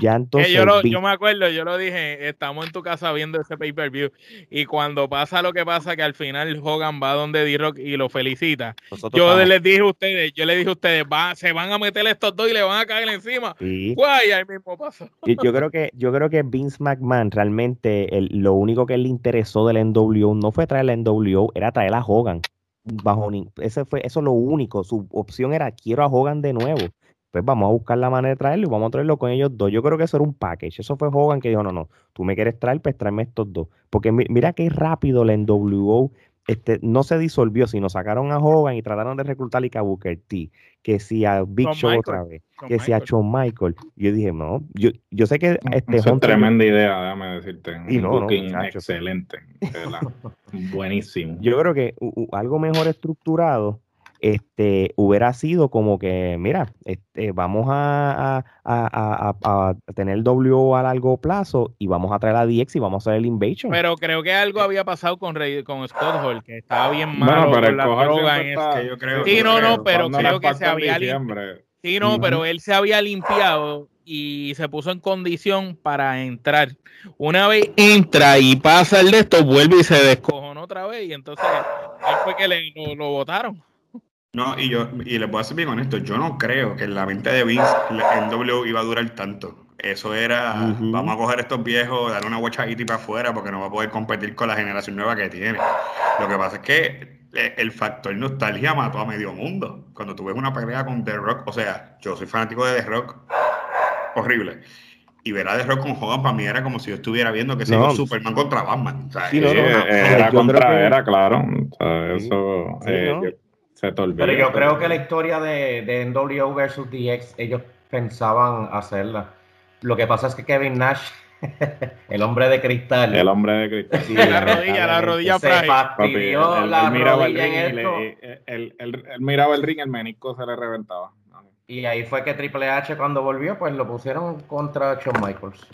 ya entonces. yo, me acuerdo, yo lo dije, estamos en tu casa viendo ese pay-per-view. Y cuando pasa lo que pasa, que al final Hogan va donde D-Rock y lo felicita. yo les dije a ustedes, yo le dije a ustedes, va, se van a meter estos dos y le van a caer encima. Guay, ahí mismo pasó. Yo, creo que, yo creo que Vince McMahon realmente lo único que le interesó del NWO no fue traer el NWO, era traer a Hogan. Bajo, ese fue, eso es lo único. Su opción era quiero a Hogan de nuevo pues vamos a buscar la manera de traerlo y vamos a traerlo con ellos dos. Yo creo que eso era un package. Eso fue Hogan que dijo, no, no, tú me quieres traer, pues tráeme estos dos. Porque mira qué rápido la NWO este, no se disolvió, sino sacaron a Hogan y trataron de reclutar a Booker T, que si a Big Show otra vez, que si a Shawn Michael. Yo dije, no, yo, yo sé que este es tremenda idea, déjame decirte. Y no, excelente, buenísimo. Yo creo que algo mejor estructurado este, hubiera sido como que, mira, este, vamos a, tener el W a largo plazo y vamos a traer a DX y vamos a hacer el Invasion. Pero creo que algo había pasado con, con Scott Hall, que estaba bien malo bueno, la droga en Sí, no, no, pero creo que se había limpiado. Sí, no, pero él se había limpiado y se puso en condición para entrar. Una vez entra y pasa el de esto, vuelve y se descojonó otra vez y entonces ahí fue que le, lo, lo votaron. No, y yo, y les voy a ser bien honesto, yo no creo que en la mente de Vince el W iba a durar tanto. Eso era, vamos a coger estos viejos, darle una y para afuera porque no va a poder competir con la generación nueva que tiene. Lo que pasa es que eh, el factor nostalgia mató a medio mundo. Cuando tú ves una pelea con The Rock, o sea, yo soy fanático de The Rock, horrible. y ver a The Rock con Hogan para mí era como si yo estuviera viendo que se No. Superman contra Batman. O sea, Sí, no, no, no. era Yo contra, que- era claro. O sea, eso Sí, eh, ¿no? yo- se te olvida. Pero yo creo que la historia de, de NWO versus DX, ellos pensaban hacerla. Lo que pasa es que Kevin Nash, el hombre de cristal, El hombre de cristal. Sí, la rodilla, la rodilla se fastidió él- la él miraba el ring y en le- esto. él- él- él- él miraba el ring, el menisco se le reventaba. Y ahí fue que Triple H cuando volvió, pues lo pusieron contra Shawn Michaels.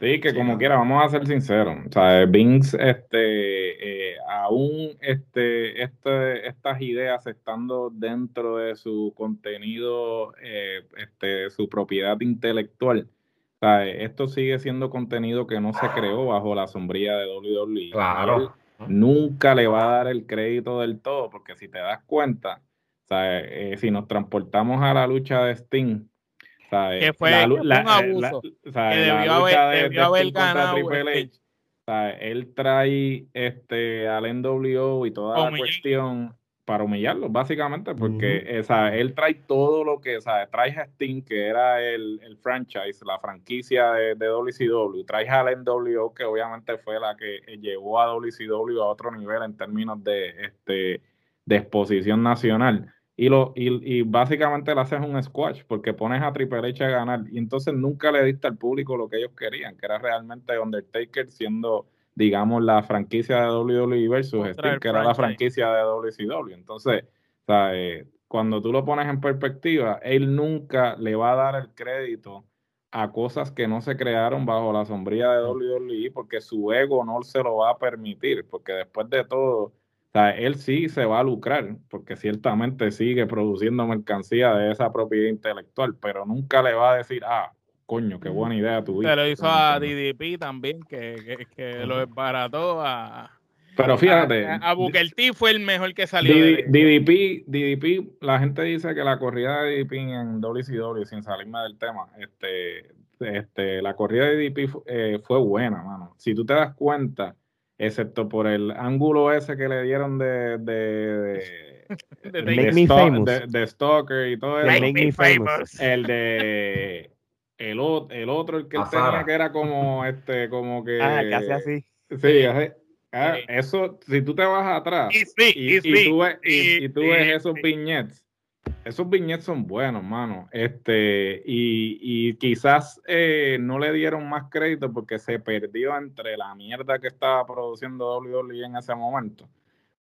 Sí, que Sí, como ¿no? quiera, vamos a ser sinceros. O sea, Vince, este, eh, aún este, este, estas ideas estando dentro de su contenido, eh, este, su propiedad intelectual, o sea, esto sigue siendo contenido que no se creó bajo la sombrilla de WWE. Él Claro. nunca le va a dar el crédito del todo, porque si te das cuenta, o sea, eh, si nos transportamos a la lucha de Sting, Que fue- la lu- que fue la- un eh, abuso, la- o sea, que debió haber- de- debió de haber Sting contra ganado Triple Sting. H, él trae este al NWO y toda la cuestión para humillarlo, básicamente, porque eh, o sea, él trae todo lo que, o sea, trae a Sting, que era el, el franchise, la franquicia de, de WCW, trae al NWO, que obviamente fue la que llevó a WCW a otro nivel en términos de, este, de exposición nacional. Y, lo, y, y básicamente le haces un squash porque pones a Triple H a ganar. Y entonces nunca le diste al público lo que ellos querían, que era realmente Undertaker siendo, digamos, la franquicia de WWE versus que era la franquicia de WCW. Entonces, o sea, eh, cuando tú lo pones en perspectiva, él nunca le va a dar el crédito a cosas que no se crearon bajo la sombrilla de WWE porque su ego no se lo va a permitir, porque después de todo, o sea, él sí se va a lucrar, porque ciertamente sigue produciendo mercancía de esa propiedad intelectual, pero nunca le va a decir, ah, coño, qué buena idea tuviste. Se lo hizo a. DDP también, que, que, que lo desbarató a, Pero fíjate, a, a Booker T fue el mejor que salió. DDP, DDP, la gente dice que la corrida de DDP en WCW, sin salirme del tema, este, este, la corrida de DDP eh, fue buena, mano. Si tú te das cuenta, excepto por el ángulo ese que le dieron de, de, de, de de Make me Sto- famous. de- de Stalker y todo De eso, Make me famous. el de el, o- el otro, el que él tenía que era como este, como que Ah, que hace así. Sí, hace- ah, Sí. eso, si tú te vas atrás Y y, tú ves, y, tú ves esos viñetes, esos viñetes son buenos, mano. Este, y, y quizás eh, no le dieron más crédito porque se perdió entre la mierda que estaba produciendo WWE en ese momento.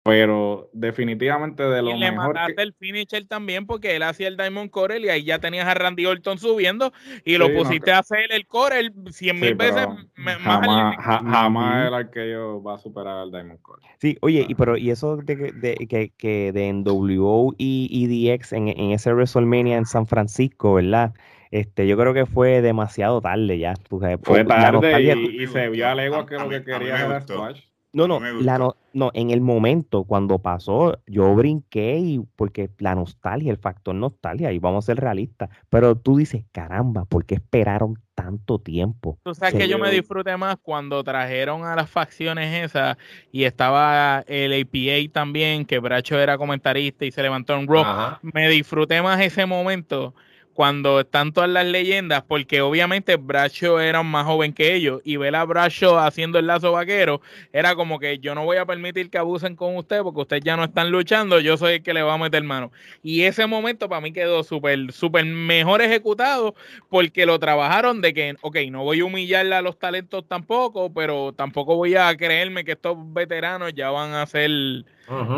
Pero definitivamente de lo Y le mejor mataste que, el finisher también porque él hacía el Diamond Corel y ahí ya tenías a Randy Orton subiendo y lo Sí, no, pusiste a hacer el Corel cien Sí, mil veces más jamás, al- ja- jamás el arqueo va a superar al Diamond Core. Sí, oye, y Ah. pero y eso de, que- de que, que de NWO y, y DX en, en ese WrestleMania en San Francisco, ¿verdad? Este, yo creo que fue demasiado tarde ya. tú sabes, Fue tarde y, y se vio a legua A- que lo que quería era gustó. No, no, la no, no, en el momento cuando pasó, yo brinqué y porque la nostalgia, el factor nostalgia, y vamos a ser realistas, pero tú dices, caramba, ¿por qué esperaron tanto tiempo? Tú sabes que yo me disfruté más cuando trajeron a las facciones esas y estaba el APA también, que Bracho era comentarista y se levantó en. Ajá. Me disfruté más ese momento cuando están todas las leyendas, porque obviamente Bracho era más joven que ellos y ver a Bracho haciendo el lazo vaquero era como que yo no voy a permitir que abusen con usted porque ustedes ya no están luchando, yo soy el que le va a meter mano. Y ese momento para mí quedó súper, súper mejor ejecutado porque lo trabajaron de que, ok, no voy a humillar a los talentos tampoco, pero tampoco voy a creerme que estos veteranos ya van a ser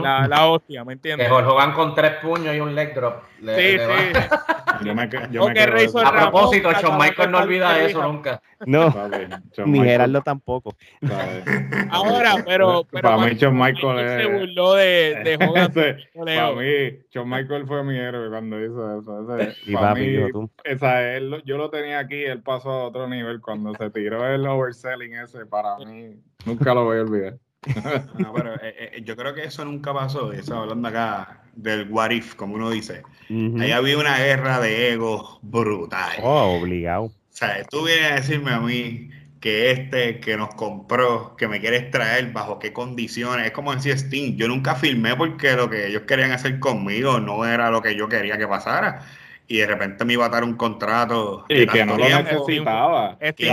La, la hostia, ¿me Que entiendes? Jorge Hogan con tres puños y un leg drop. le- Sí, le sí. Yo me, que- yo me que Razor. A Ramón, propósito, Shawn Michael no olvida eso nunca. No, ni Gerardo tampoco. Ahora, pero, pero para mí Shawn Michael se es... burló de, de Hogan. Para mí, Shawn Michael fue mi héroe cuando hizo eso. Ese, Y para papi, mí, tú. esa, él yo lo tenía aquí, él pasó a otro nivel. Cuando se tiró el overselling ese, para mí, nunca lo voy a olvidar. No, pero eh, eh, yo creo que eso nunca pasó. Eso hablando acá del what if, como uno dice. Ujú. Ahí había una guerra de egos brutal. Oh, obligado. O sea, tú vienes a decirme a mí que este que nos compró, que me quieres traer, bajo qué condiciones. Es como decía Sting, yo nunca firmé porque lo que ellos querían hacer conmigo no era lo que yo quería que pasara. Y de repente me iba a dar un contrato. Y que no lo necesitaba. Sting,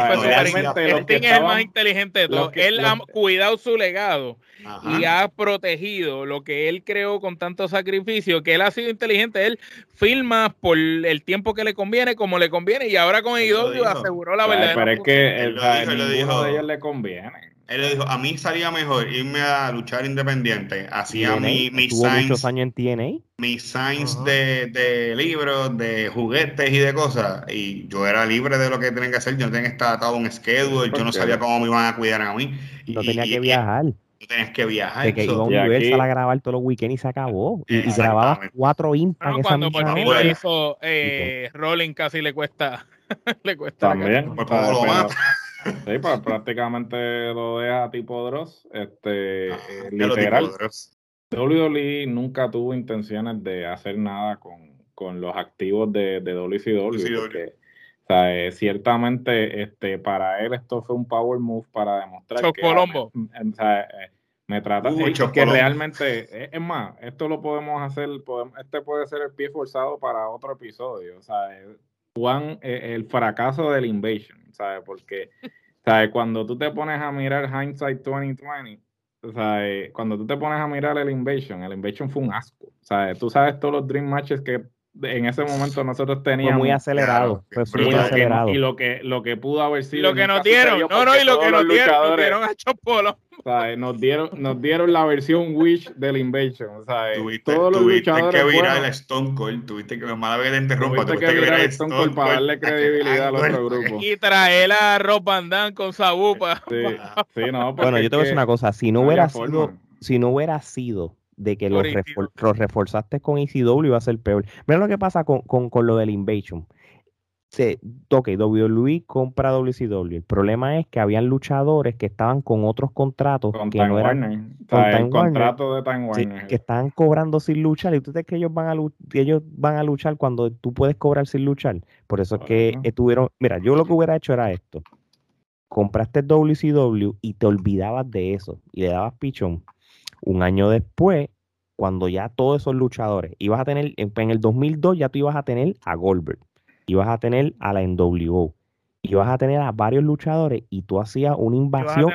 es el más inteligente de todos. Él ha cuidado su legado y ha protegido lo que él creó con tanto sacrificio, que él ha sido inteligente. Él filma por el tiempo que le conviene, como le conviene, y ahora con IW aseguró la verdad. Pero es que el, de ellos le conviene. Él le dijo, a mí salía mejor irme a luchar independiente. Hacía mi, mi muchos años en TNA? Mis signs de, de, libros, de juguetes y de cosas. Y yo era libre de lo que tenía que hacer. Yo no tenía que estar atado a un schedule. Yo no sabía cómo me iban a cuidar a mí. No tenía que viajar. No tenías que viajar. De que iba a Universal a grabar todos los weekends y se acabó. Y, grababa cuatro impas. cuando por fin lo hizo eh, Rolling casi le cuesta. le cuesta. También. Pues, lo mata. Sí, pues prácticamente lo deja tipo Dross. Este, ah, literal. WWE nunca tuvo intenciones de hacer nada con, con los activos de, de WCW. Porque, o sea, eh, ciertamente este, para él esto fue un power move para demostrar que Colombo. o sea, eh, me trata de que realmente eh, es más esto lo podemos hacer podemos, este puede ser el pie forzado para otro episodio o sea Juan el fracaso del invasion ¿sabes? Porque, ¿sabes? Cuando tú te pones a mirar Hindsight 2020, ¿sabes? Cuando tú te pones a mirar el Invasion, el Invasion fue un asco, ¿sabes? Tú sabes todos los Dream Matches que en ese momento nosotros teníamos. Fue muy acelerado. fue muy acelerado. y lo que, lo que pudo haber sido. Lo que nos dieron. No, no, y lo que nos dieron. Nos dieron a Chopolo. Nos dieron, nos dieron la versión Wish del Invasion. O sea, tuviste, todos los tuviste luchadores que virar el Stone Cold. Tuviste que, mala vez te interrumpa. Tuviste, que virar el Stone Cold para darle credibilidad al otro grupo. Y traer a Rob Van Damme con Sabupa. Sí, sí, no, bueno, yo te voy a decir una cosa. Si no, hubiera sido, si no hubiera sido de que los, reforzaste con ECW iba a ser peor. Mira lo que pasa con, con, con lo del Invasion se, ok, WWE compra WCW. El problema es que habían luchadores que estaban con otros contratos que no eran con el contrato de Time que estaban cobrando sin luchar. ¿Y tú crees que ellos van a ellos van a luchar cuando tú puedes cobrar sin luchar? Por eso es que estuvieron. Mira, yo lo que hubiera hecho era esto. Compraste WCW y te olvidabas de eso y le dabas pichón. Un año después, cuando ya todos esos luchadores ibas a tener, en el 2002 ya tú ibas a tener a Goldberg ibas a tener a la NWO, ibas a tener a varios luchadores y tú hacías una invasión.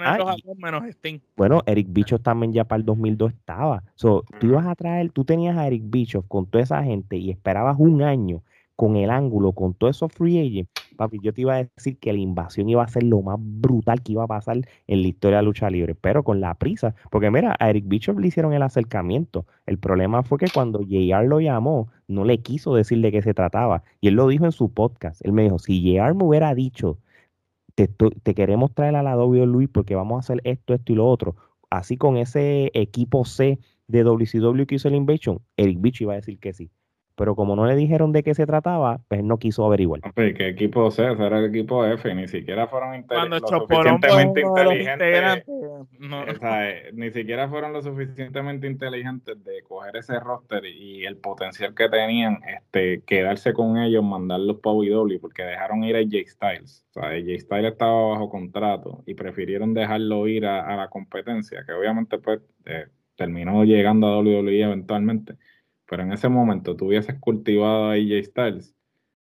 bueno, Eric Bichos también ya para el 2002 estaba. So, tú ibas a traer, tú tenías a Eric Bichos con toda esa gente y esperabas un año con el ángulo, con todos esos free agents, papi, yo te iba a decir que la invasión iba a ser lo más brutal que iba a pasar en la historia de la lucha libre, pero con la prisa, porque mira, a Eric Bishop le hicieron el acercamiento. El problema fue que cuando JR lo llamó, no le quiso decir de qué se trataba. Y él lo dijo en su podcast. Él me dijo, si JR me hubiera dicho, te, queremos traer a la Luis porque vamos a hacer esto, esto y lo otro, así con ese equipo C de WCW que hizo el Invasion, Eric Bishop iba a decir que sí pero como no le dijeron de qué se trataba, pues no quiso averiguar. ¿Qué equipo C? Era el equipo F, ni siquiera fueron lo suficientemente inteligentes. Eh, ni siquiera fueron lo suficientemente inteligentes de coger ese roster y el potencial que tenían, este, quedarse con ellos, mandarlos para WW, porque dejaron ir a Jay Styles. O sea, Jay Styles estaba bajo contrato y prefirieron dejarlo ir a, la competencia, que obviamente pues eh, terminó llegando a WWE eventualmente pero en ese momento tú hubieses cultivado a AJ Styles,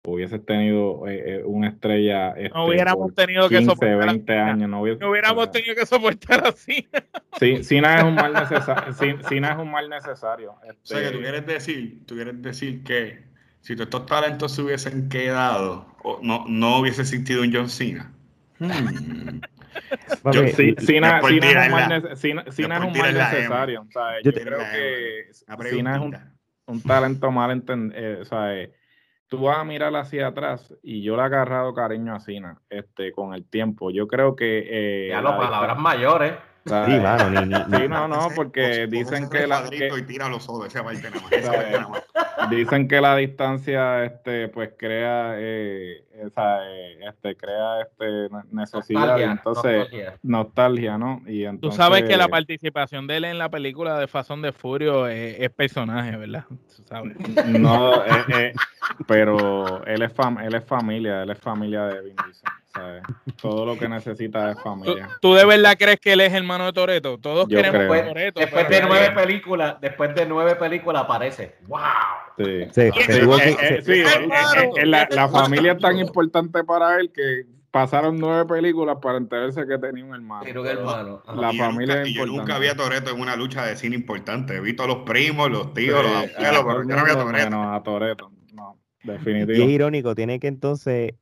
hubieses tenido eh, eh, una estrella. Este, no hubiéramos tenido que soportar 20 años. No, hubiéramos tenido que soportar así. Sí, Sina es un mal necesario. Sina es un mal necesario. O sea, que tú este quieres decir, tú quieres decir que si todos estos talentos se hubiesen quedado, no, no hubiese existido un John Cena. Hmm. Cena, es un mal, necesario. yo, creo que Cena es un un talento mal entendido. Eh, o sea, eh, tú vas a mirar hacia atrás y yo le he agarrado cariño a Sina este, con el tiempo. Yo creo que. Eh, ya las palabras mayores. Sí, mano, ni, sí, no, no, porque dicen que la. Que, y tira los ojos, ese dicen que la distancia este, pues crea. Eh, esa, este, crea este, necesidad, entonces nostalgia, ¿no? Y entonces, Tú sabes que la participación de él en la película de Fazón de Furio es, personaje, ¿verdad? No, eh, eh, pero él es, fam él es familia, él es familia de Vin Diesel. ¿Sabes? Todo lo que necesita es ¿Tú, familia. tú de verdad crees que él es hermano de Toreto? Todos Yo queremos creo. a Después, Toretto. después pero- de nueve películas, después de nueve películas aparece. ¡Wow! Sí. Eh, eh, eh, eh, eh, la, la familia es tan importante para él que pasaron nueve películas para enterarse que tenía un hermano. Pero que hermano. Ajá. La Y familia nunca- es y yo nunca importante. vi a Toreto en una lucha de cine importante. Vi todos los primos, los Sí, tíos, los a abuelos, pero yo no vi a Toreto. menos a Toretto. No, Y es definitivo. irónico, tiene que entonces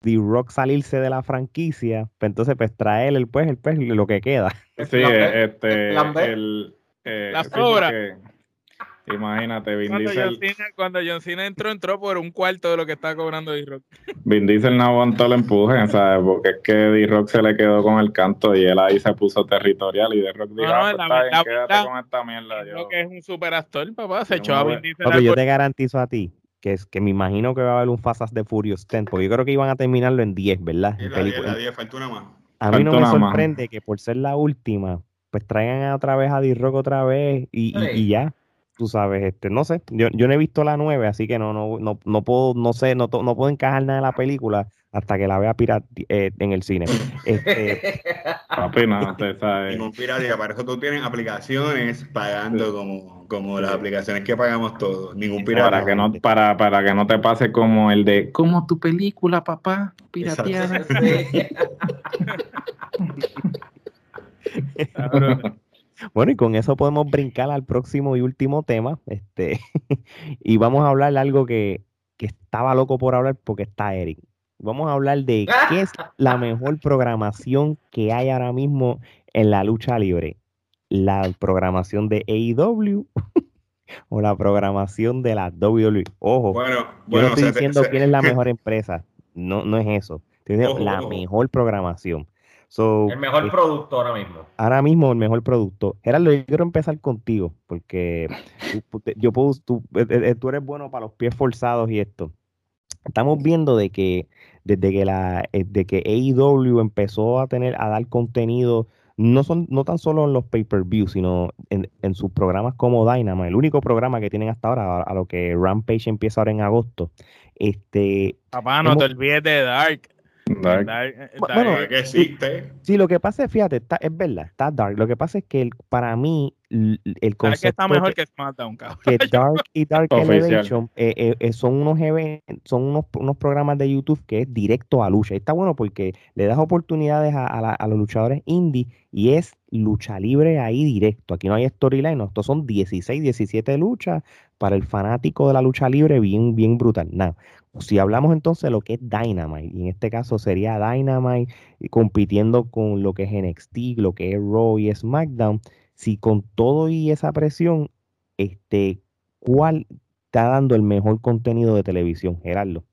The Rock salirse de la franquicia, pues entonces pues traer el pues, el pues lo que queda. Sí, este, el, eh, La porque, imagínate, Vin Cuando John, Diesel, Cena, cuando John Cena entró, entró por un cuarto de lo que estaba cobrando D-Rock. Vin Diesel no aguantó el empuje, ¿sabes? Porque es que D-Rock se le quedó con el canto y él ahí se puso territorial y D-Rock dijo, No, no, "Ah, pues la está bien, verdad- quédate con esta mierda. Yo, que es un super actor, papá. Se echó a Vin Diesel al yo te garantizo a ti que es que me imagino que va a haber un Fast de Furious 10, porque yo creo que iban a terminarlo en 10, ¿verdad? En la película. 10, la 10, falta una más. A mí no me más. sorprende que por ser la última, pues traigan otra vez a D-Rock otra vez y, y- Sí. y ya. Tú sabes, este, no sé, yo, yo no he visto la 9, así que no, no, no, no puedo, no sé, no, no puedo encajar nada de la película hasta que la vea pirat eh, en el cine. Este, papi, no, sabe. Ningún piratía, para eso tú tienes aplicaciones pagando como, como las aplicaciones que pagamos todos. Ningún pirata. Para que, no, para, para que no te pase como el de, como tu película, papá, pirateada. Bueno, y con eso podemos brincar al próximo y último tema. Este, y vamos a hablar de algo que, que estaba loco por hablar porque está Eric. Vamos a hablar de qué es la mejor programación que hay ahora mismo en la lucha libre. La programación de AEW o la programación de la WWE. Ojo, Bueno, yo bueno, no estoy diciendo quién es la mejor empresa. No, no es eso. Estoy diciendo Ojo, la ojo. mejor programación. So, El mejor eh, producto ahora mismo. ahora mismo el mejor producto. Gerardo, yo quiero empezar contigo, porque yo puedo, tú, eh, eh, tú eres bueno para los pies forzados y esto. Estamos viendo de que desde que la eh, de que AEW empezó a tener a dar contenido, no son no tan solo en los pay-per-view, sino en, en sus programas como Dynamite, el único programa que tienen hasta ahora, a, a lo que Rampage empieza ahora en agosto. Este, Papá, no Hemos- te olvides de Dark. Dark. Dark, eh, Dark- bueno, que existe. Sí, lo que pasa es, fíjate, está, es verdad, está dark. Lo que pasa es que el- para mí el Dark concepto está mejor que, que SmackDown, cabrón. que Dark y Dark. Elevation eh, eh, eh, son unos son unos, unos programas de YouTube que es directo a lucha. Y está bueno porque le das oportunidades a, a la- a los luchadores indie y es lucha libre ahí directo. Aquí no hay storyline, no, estos son 16, 17 luchas para el fanático de la lucha libre, bien, bien brutal. Nada. Si hablamos entonces de lo que es Dynamite, y en este caso sería Dynamite compitiendo con lo que es NXT, lo que es Raw y SmackDown, si con todo y esa presión, este, ¿cuál está dando el mejor contenido de televisión, Gerardo?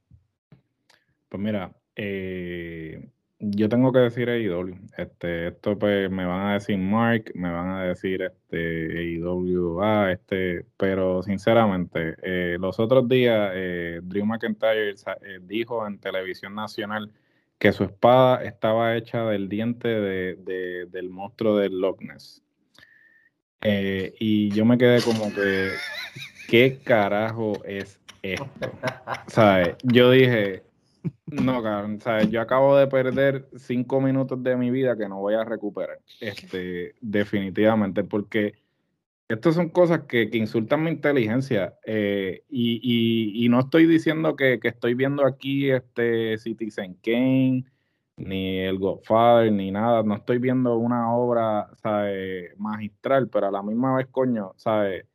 Pues mira, eh, yo tengo que decir AEW. Este, esto pues me van a decir Mark, me van a decir este AEW, ah, este, pero sinceramente, eh, los otros días eh, Drew McIntyre eh, dijo en televisión nacional que su espada estaba hecha del diente de- de- del monstruo del Loch Ness. Eh, y yo me quedé como que, ¿qué carajo es esto? ¿Sabes? Yo dije, no, cabrón, ¿sabes? Yo acabo de perder cinco minutos de mi vida que no voy a recuperar. Este, definitivamente, porque estas son cosas que, que insultan mi inteligencia. eh, y, y- y no estoy diciendo que, que estoy viendo aquí este Citizen Kane, ni el Godfather, ni nada. No estoy viendo una obra, ¿sabes? magistral, pero a la misma vez, coño, ¿sabes?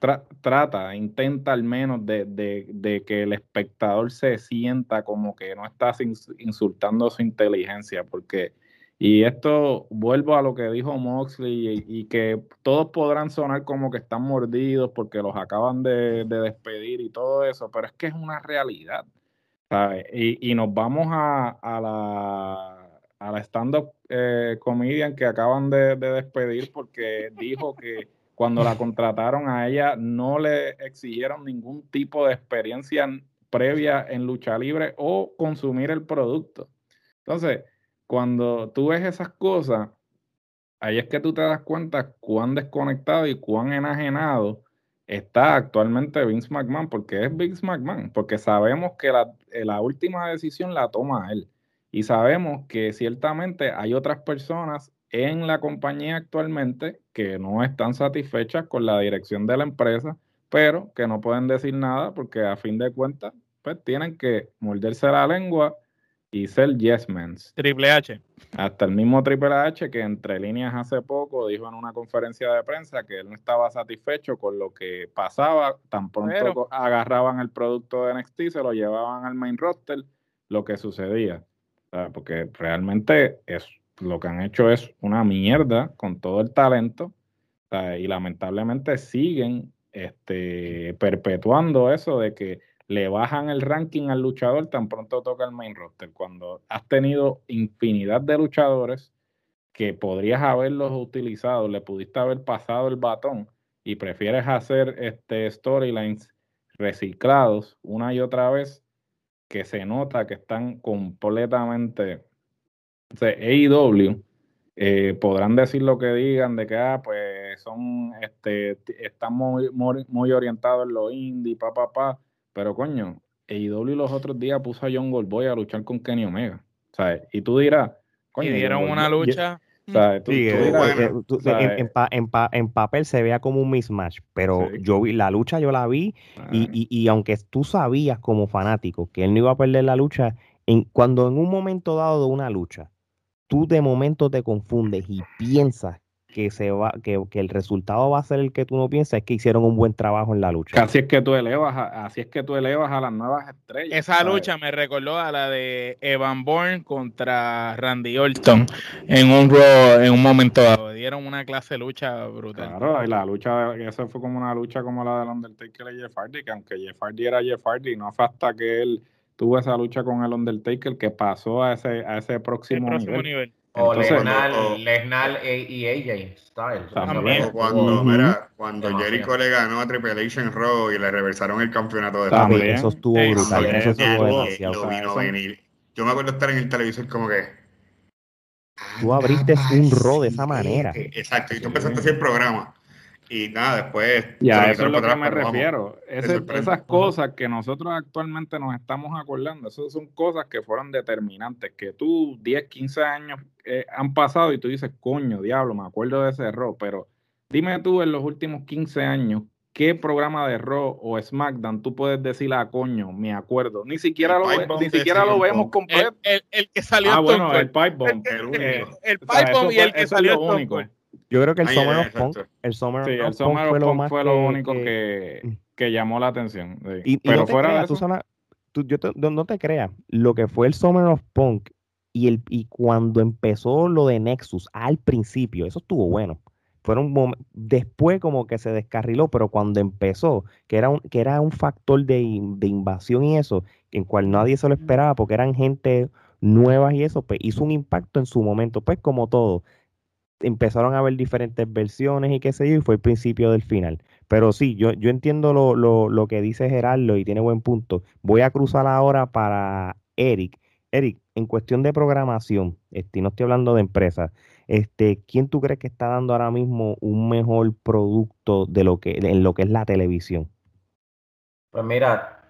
Tra- trata, intenta al menos de, de- de que el espectador se sienta como que no estás ins- insultando su inteligencia, porque, y esto vuelvo a lo que dijo Moxley, y, y que todos podrán sonar como que están mordidos porque los acaban de, de despedir y todo eso, pero es que es una realidad, ¿sabes? Y, y nos vamos a, a la, a la stand-up eh, comedian que acaban de, de despedir porque dijo que cuando la contrataron a ella no le exigieron ningún tipo de experiencia previa en lucha libre o consumir el producto. Entonces, cuando tú ves esas cosas, ahí es que tú te das cuenta cuán desconectado y cuán enajenado está actualmente Vince McMahon, porque es Vince McMahon, porque sabemos que la, eh, la última decisión la toma él. Y sabemos que ciertamente hay otras personas en la compañía actualmente que no están satisfechas con la dirección de la empresa, pero que no pueden decir nada porque a fin de cuentas, pues tienen que morderse la lengua y ser yes men. Triple H. Hasta el mismo Triple H que entre líneas hace poco dijo en una conferencia de prensa que él no estaba satisfecho con lo que pasaba, tan pronto agarraban el producto de NXT, se lo llevaban al main roster, lo que sucedía. porque realmente es, lo que han hecho es una mierda con todo el talento y lamentablemente siguen este, perpetuando eso de que le bajan el ranking al luchador tan pronto toca el main roster. Cuando has tenido infinidad de luchadores que podrías haberlos utilizado, le pudiste haber pasado el batón y prefieres hacer este storylines reciclados una y otra vez que se nota que están completamente sea, AEW eh, podrán decir lo que digan de que ah, pues son este están muy, muy, orientados en lo indie, pa pa pa pero coño, AEW los otros días puso a John Goldboy a luchar con Kenny Omega. ¿sabes? Y tú dirás, coño. Y dieron una lucha. en, papel se vea como un mismatch, pero yo vi la lucha, yo la vi, y, y, y, aunque tú sabías como fanático que él no iba a perder la lucha, en, cuando en un momento dado de una lucha, tú de momento te confundes y piensas que se va, que, que, el resultado va a ser el que tú no piensas, es que hicieron un buen trabajo en la lucha. Así es que tú elevas, a, así es que tú elevas a las nuevas estrellas. Esa lucha me recordó a la de Evan Bourne contra Randy Orton en un en un momento dado. Dieron una clase de lucha brutal. Claro, y la lucha, eso fue como una lucha como la del Undertaker y Jeff Hardy, que aunque Jeff Hardy era Jeff Hardy, no fue hasta que él tuvo esa lucha con el Undertaker que pasó a ese, a ese próximo, nivel. O Lesnar, e, y AJ Styles. También. Cuando, mira, cuando Jericho le ganó a Triple H en Raw y le reversaron el campeonato de También. Eso estuvo brutal. Eso estuvo demasiado. Yo me acuerdo estar en el televisor como que. Tú abriste un Raw de esa manera. Exacto, y tú empezaste a hacer el programa. Y nada, después. Ya, eso es lo que me refiero. esas cosas que nosotros actualmente nos estamos acordando, esas son cosas que fueron determinantes. Que tú, 10, 15 años eh, han pasado y tú dices, coño, diablo, me acuerdo de ese error. Pero dime tú, en los últimos 15 años, ¿qué programa de Raw o SmackDown tú puedes decir a ah, coño, me acuerdo? Ni siquiera lo, ni siquiera lo vemos completo. El, el, que salió. Ah, bueno, el Pipe Bomb. El, único. el, Pipe Bomb y el que salió. único. Yo creo que el Summer of Punk, el Summer sí, el Summer of Punk fue lo, único que, mm. que, llamó la atención. Y, Pero fuera de eso, tú, yo no te creas, lo que fue el Summer of Punk y, el, y cuando empezó lo de Nexus al principio, eso estuvo bueno. Fueron después como que se descarriló, pero cuando empezó, que era un, que era un factor de, de invasión y eso, en cual nadie se lo esperaba porque eran gente nuevas y eso, pues hizo un impacto en su momento, pues como todo empezaron a haber diferentes versiones y qué sé yo, y fue el principio del final. Pero sí, yo, yo entiendo lo, lo, lo que dice Gerardo y tiene buen punto. Voy a cruzar ahora para Eric. Eric, en cuestión de programación, este, no estoy hablando de empresas, este, ¿quién tú crees que está dando ahora mismo un mejor producto de lo que, en lo que es la televisión? Pues mira,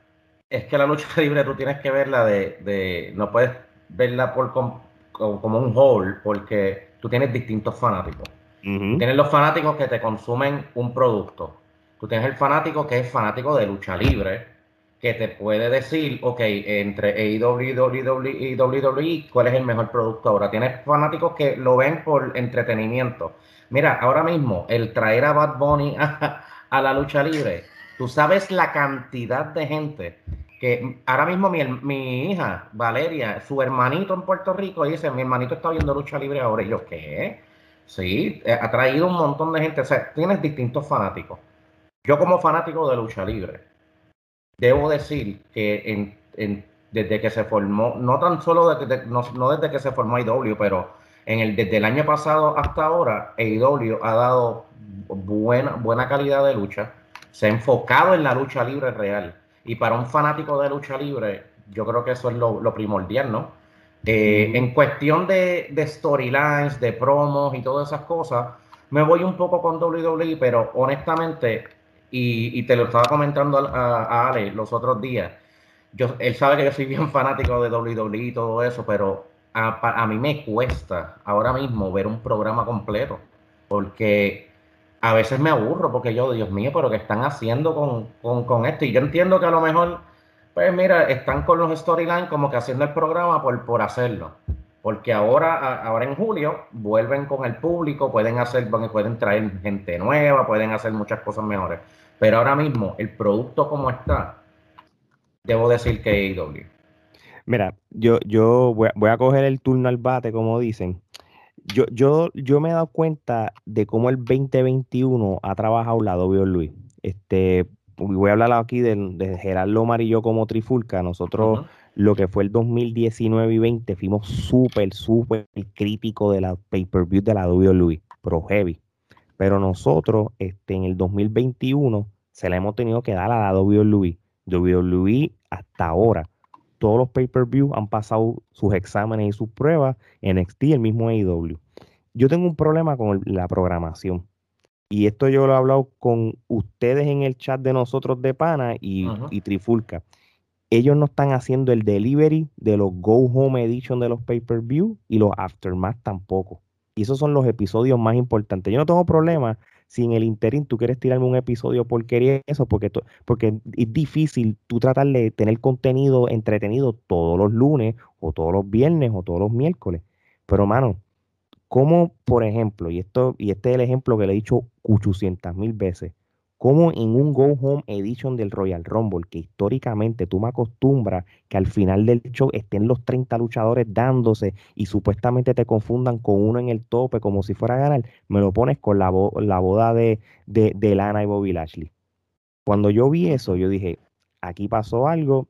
es que la lucha libre tú tienes que verla de, de no puedes verla por como, como un whole, porque tú tienes distintos fanáticos. Tienes los fanáticos que te consumen un producto. Tú tienes el fanático que es fanático de lucha libre, que te puede decir, ok, entre AEW y WWE, ¿cuál es el mejor producto ahora? Tienes fanáticos que lo ven por entretenimiento. Mira, ahora mismo, el traer a Bad Bunny a, a la lucha libre, tú sabes la cantidad de gente que ahora mismo mi, mi, hija, Valeria, su hermanito en Puerto Rico, dice, mi hermanito está viendo lucha libre ahora. Y yo, ¿qué? Sí, eh, ha traído un montón de gente. O sea, tienes distintos fanáticos. Yo como fanático de lucha libre, debo decir que en, desde que se formó, no tan solo no, desde que se formó IW, pero en el, desde el año pasado hasta ahora, IW ha dado buena, buena calidad de lucha, se ha enfocado en la lucha libre real y para un fanático de lucha libre, yo creo que eso es lo, primordial, ¿no? Eh, en cuestión de, storylines, de promos y todas esas cosas, me voy un poco con WWE, pero honestamente, y, te lo estaba comentando a, Ale los otros días, yo, él sabe que yo soy bien fanático de WWE y todo eso, pero a, mí me cuesta ahora mismo ver un programa completo, porque a veces me aburro, porque yo, Dios mío, pero ¿qué están haciendo con, con esto? Y yo entiendo que a lo mejor, pues mira, están con los storylines como que haciendo el programa por, por hacerlo. Porque ahora, ahora en julio vuelven con el público, pueden hacer, pueden traer gente nueva, pueden hacer muchas cosas mejores. Pero ahora mismo, el producto como está, debo decir que AEW. Mira, yo, yo voy, a, coger el turno al bate, como dicen. Yo, yo, yo me he dado cuenta de cómo el 2021 ha trabajado la Luis. Este, voy a hablar aquí de, de Gerardo Amarillo como Trifulca. Nosotros lo que fue el 2019 y 20, fuimos súper, súper críticos de la pay-per-view de la WWE, Pro Heavy. Pero nosotros, este, en el 2021, se la hemos tenido que dar a la WWE. WWE hasta ahora, todos los pay-per-view han pasado sus exámenes y sus pruebas en NXT, el mismo AEW. Yo tengo un problema con la programación. Y esto yo lo he hablado con ustedes en el chat de nosotros de Pana y, y Trifulca ellos no están haciendo el delivery de los Go Home Edition de los pay-per-view y los Aftermath tampoco. Y esos son los episodios más importantes. Yo no tengo problema si en el interim tú quieres tirarme un episodio porquería eso, porque, porque es difícil tú tratar de tener contenido entretenido todos los lunes o todos los viernes o todos los miércoles. Pero, mano, como por ejemplo, y esto, y este es el ejemplo que le he dicho 800 mil veces, como en un Go Home Edition del Royal Rumble, que históricamente tú me acostumbras que al final del show estén los 30 luchadores dándose y supuestamente te confundan con uno en el tope como si fuera a ganar, me lo pones con la, boda de, de, Lana y Bobby Lashley. Cuando yo vi eso, yo dije, aquí pasó algo,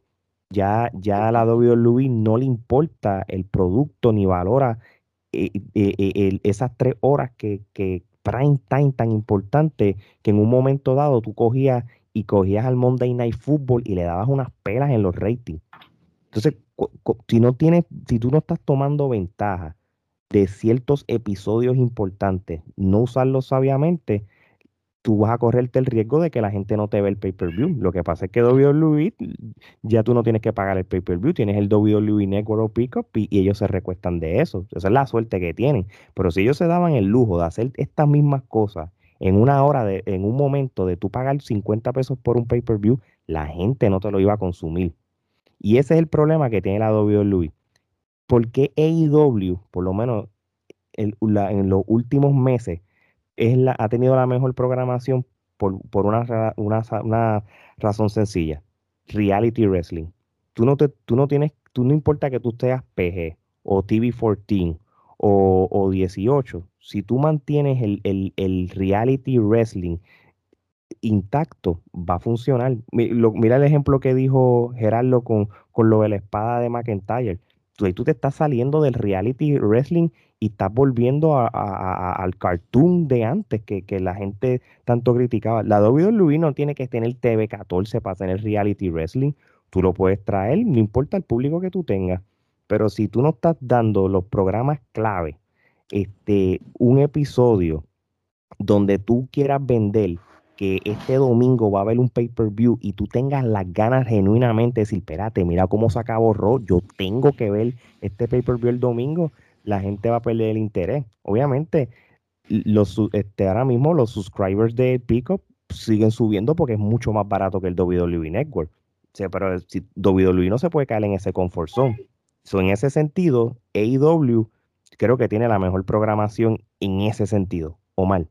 ya, ya a la WWE no le importa el producto ni valora eh, eh, eh, esas tres horas que, que, prime time tan importante que en un momento dado tú cogías y cogías al Monday Night Football y le dabas unas pelas en los ratings. Entonces, si no tienes, si tú no estás tomando ventaja de ciertos episodios importantes, no usarlos sabiamente, tú vas a correrte el riesgo de que la gente no te ve el pay-per-view. Lo que pasa es que WWE, ya tú no tienes que pagar el pay-per-view, tienes el WWE Network Pickup y, y, ellos se recuestan de eso. Esa es la suerte que tienen. Pero si ellos se daban el lujo de hacer estas mismas cosas en una hora, de, en un momento de tú pagar 50 pesos por un pay-per-view, la gente no te lo iba a consumir. Y ese es el problema que tiene la WWE. Porque AEW, por lo menos en los últimos meses, ha tenido la mejor programación por, una, una, razón sencilla. Reality Wrestling. Tú no, te, tú no tienes, tú no importa que tú seas PG o TV14 o, 18, si tú mantienes el, reality wrestling intacto, va a funcionar. Mira el ejemplo que dijo Gerardo con, con lo de la espada de McIntyre. Tú, tú te estás saliendo del reality wrestling y estás volviendo al cartoon de antes que, la gente tanto criticaba. La WWE no tiene que tener TV 14 para tener reality wrestling. Tú lo puedes traer, no importa el público que tú tengas. Pero si tú no estás dando los programas clave, este, un episodio donde tú quieras vender que este domingo va a haber un pay-per-view y tú tengas las ganas genuinamente de decir, espérate, mira cómo se acabó Raw, yo tengo que ver este pay-per-view el domingo, la gente va a perder el interés. Obviamente, los, este, ahora mismo los subscribers de Pico siguen subiendo porque es mucho más barato que el WWE Network. pero si WWE no se puede caer en ese comfort zone. So, en ese sentido, AEW creo que tiene la mejor programación en ese sentido, o mal.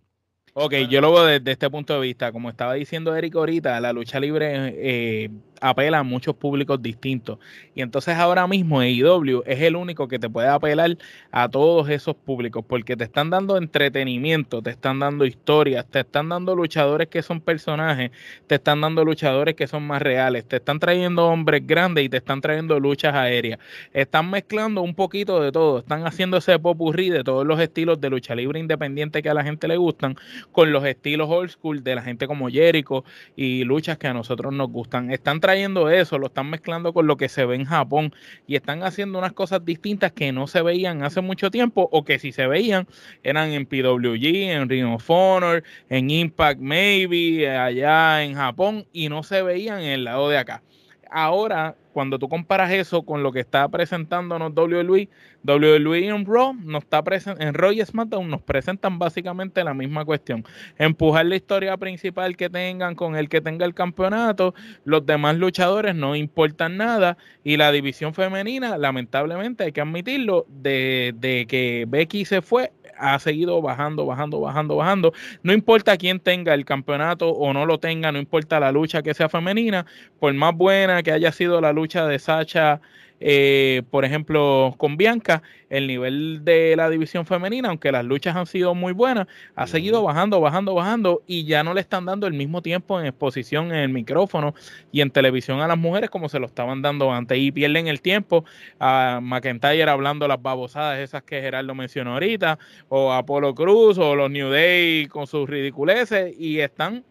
Ok, yo lo veo desde este punto de vista. Como estaba diciendo Eric ahorita, la lucha libre eh, apela a muchos públicos distintos. Y entonces ahora mismo AEW es el único que te puede apelar a todos esos públicos porque te están dando entretenimiento, te están dando historias, te están dando luchadores que son personajes, te están dando luchadores que son más reales, te están trayendo hombres grandes y te están trayendo luchas aéreas. Están mezclando un poquito de todo, están haciendo ese popurrí de todos los estilos de lucha libre independiente que a la gente le gustan con los estilos old school de la gente como Jericho y luchas que a nosotros nos gustan. Están trayendo eso, lo están mezclando con lo que se ve en Japón y están haciendo unas cosas distintas que no se veían hace mucho tiempo o que si se veían eran en PWG, en Ring of Honor, en Impact Maybe, allá en Japón y no se veían en el lado de acá. Ahora cuando tú comparas eso con lo que está presentándonos WWE, WWE en Raw nos está en Raw y SmackDown nos presentan básicamente la misma cuestión. Empujar la historia principal que tengan con el que tenga el campeonato, los demás luchadores no importan nada y la división femenina, lamentablemente hay que admitirlo, de, de que Becky se fue, ha seguido bajando, bajando, bajando, bajando. No importa quién tenga el campeonato o no lo tenga, no importa la lucha que sea femenina, por más buena que haya sido la lucha de Sacha eh, por ejemplo, con Bianca, el nivel de la división femenina, aunque las luchas han sido muy buenas, ha seguido bajando, bajando, bajando y ya no le están dando el mismo tiempo en exposición en el micrófono y en televisión a las mujeres como se lo estaban dando antes. Y pierden el tiempo a McIntyre hablando las babosadas esas que Gerardo mencionó ahorita o Apolo Cruz o los New Day con sus ridiculeces y están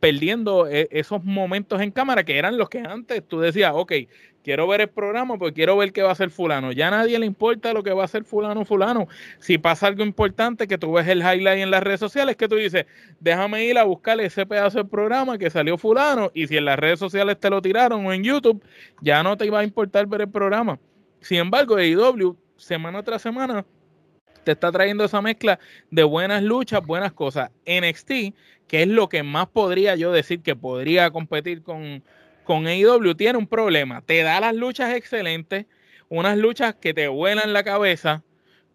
perdiendo eh, esos momentos en cámara que eran los que antes tú decías, ok, quiero ver el programa porque quiero ver qué va a hacer fulano. Ya a nadie le importa lo que va a hacer fulano fulano. Si pasa algo importante que tú ves el highlight en las redes sociales, que tú dices, déjame ir a buscar ese pedazo del programa que salió fulano y si en las redes sociales te lo tiraron o en YouTube, ya no te iba a importar ver el programa. Sin embargo, AEW, semana tras semana, te está trayendo esa mezcla de buenas luchas, buenas cosas. NXT, que es lo que más podría yo decir que podría competir con, con AEW tiene un problema. Te da las luchas excelentes, unas luchas que te vuelan la cabeza,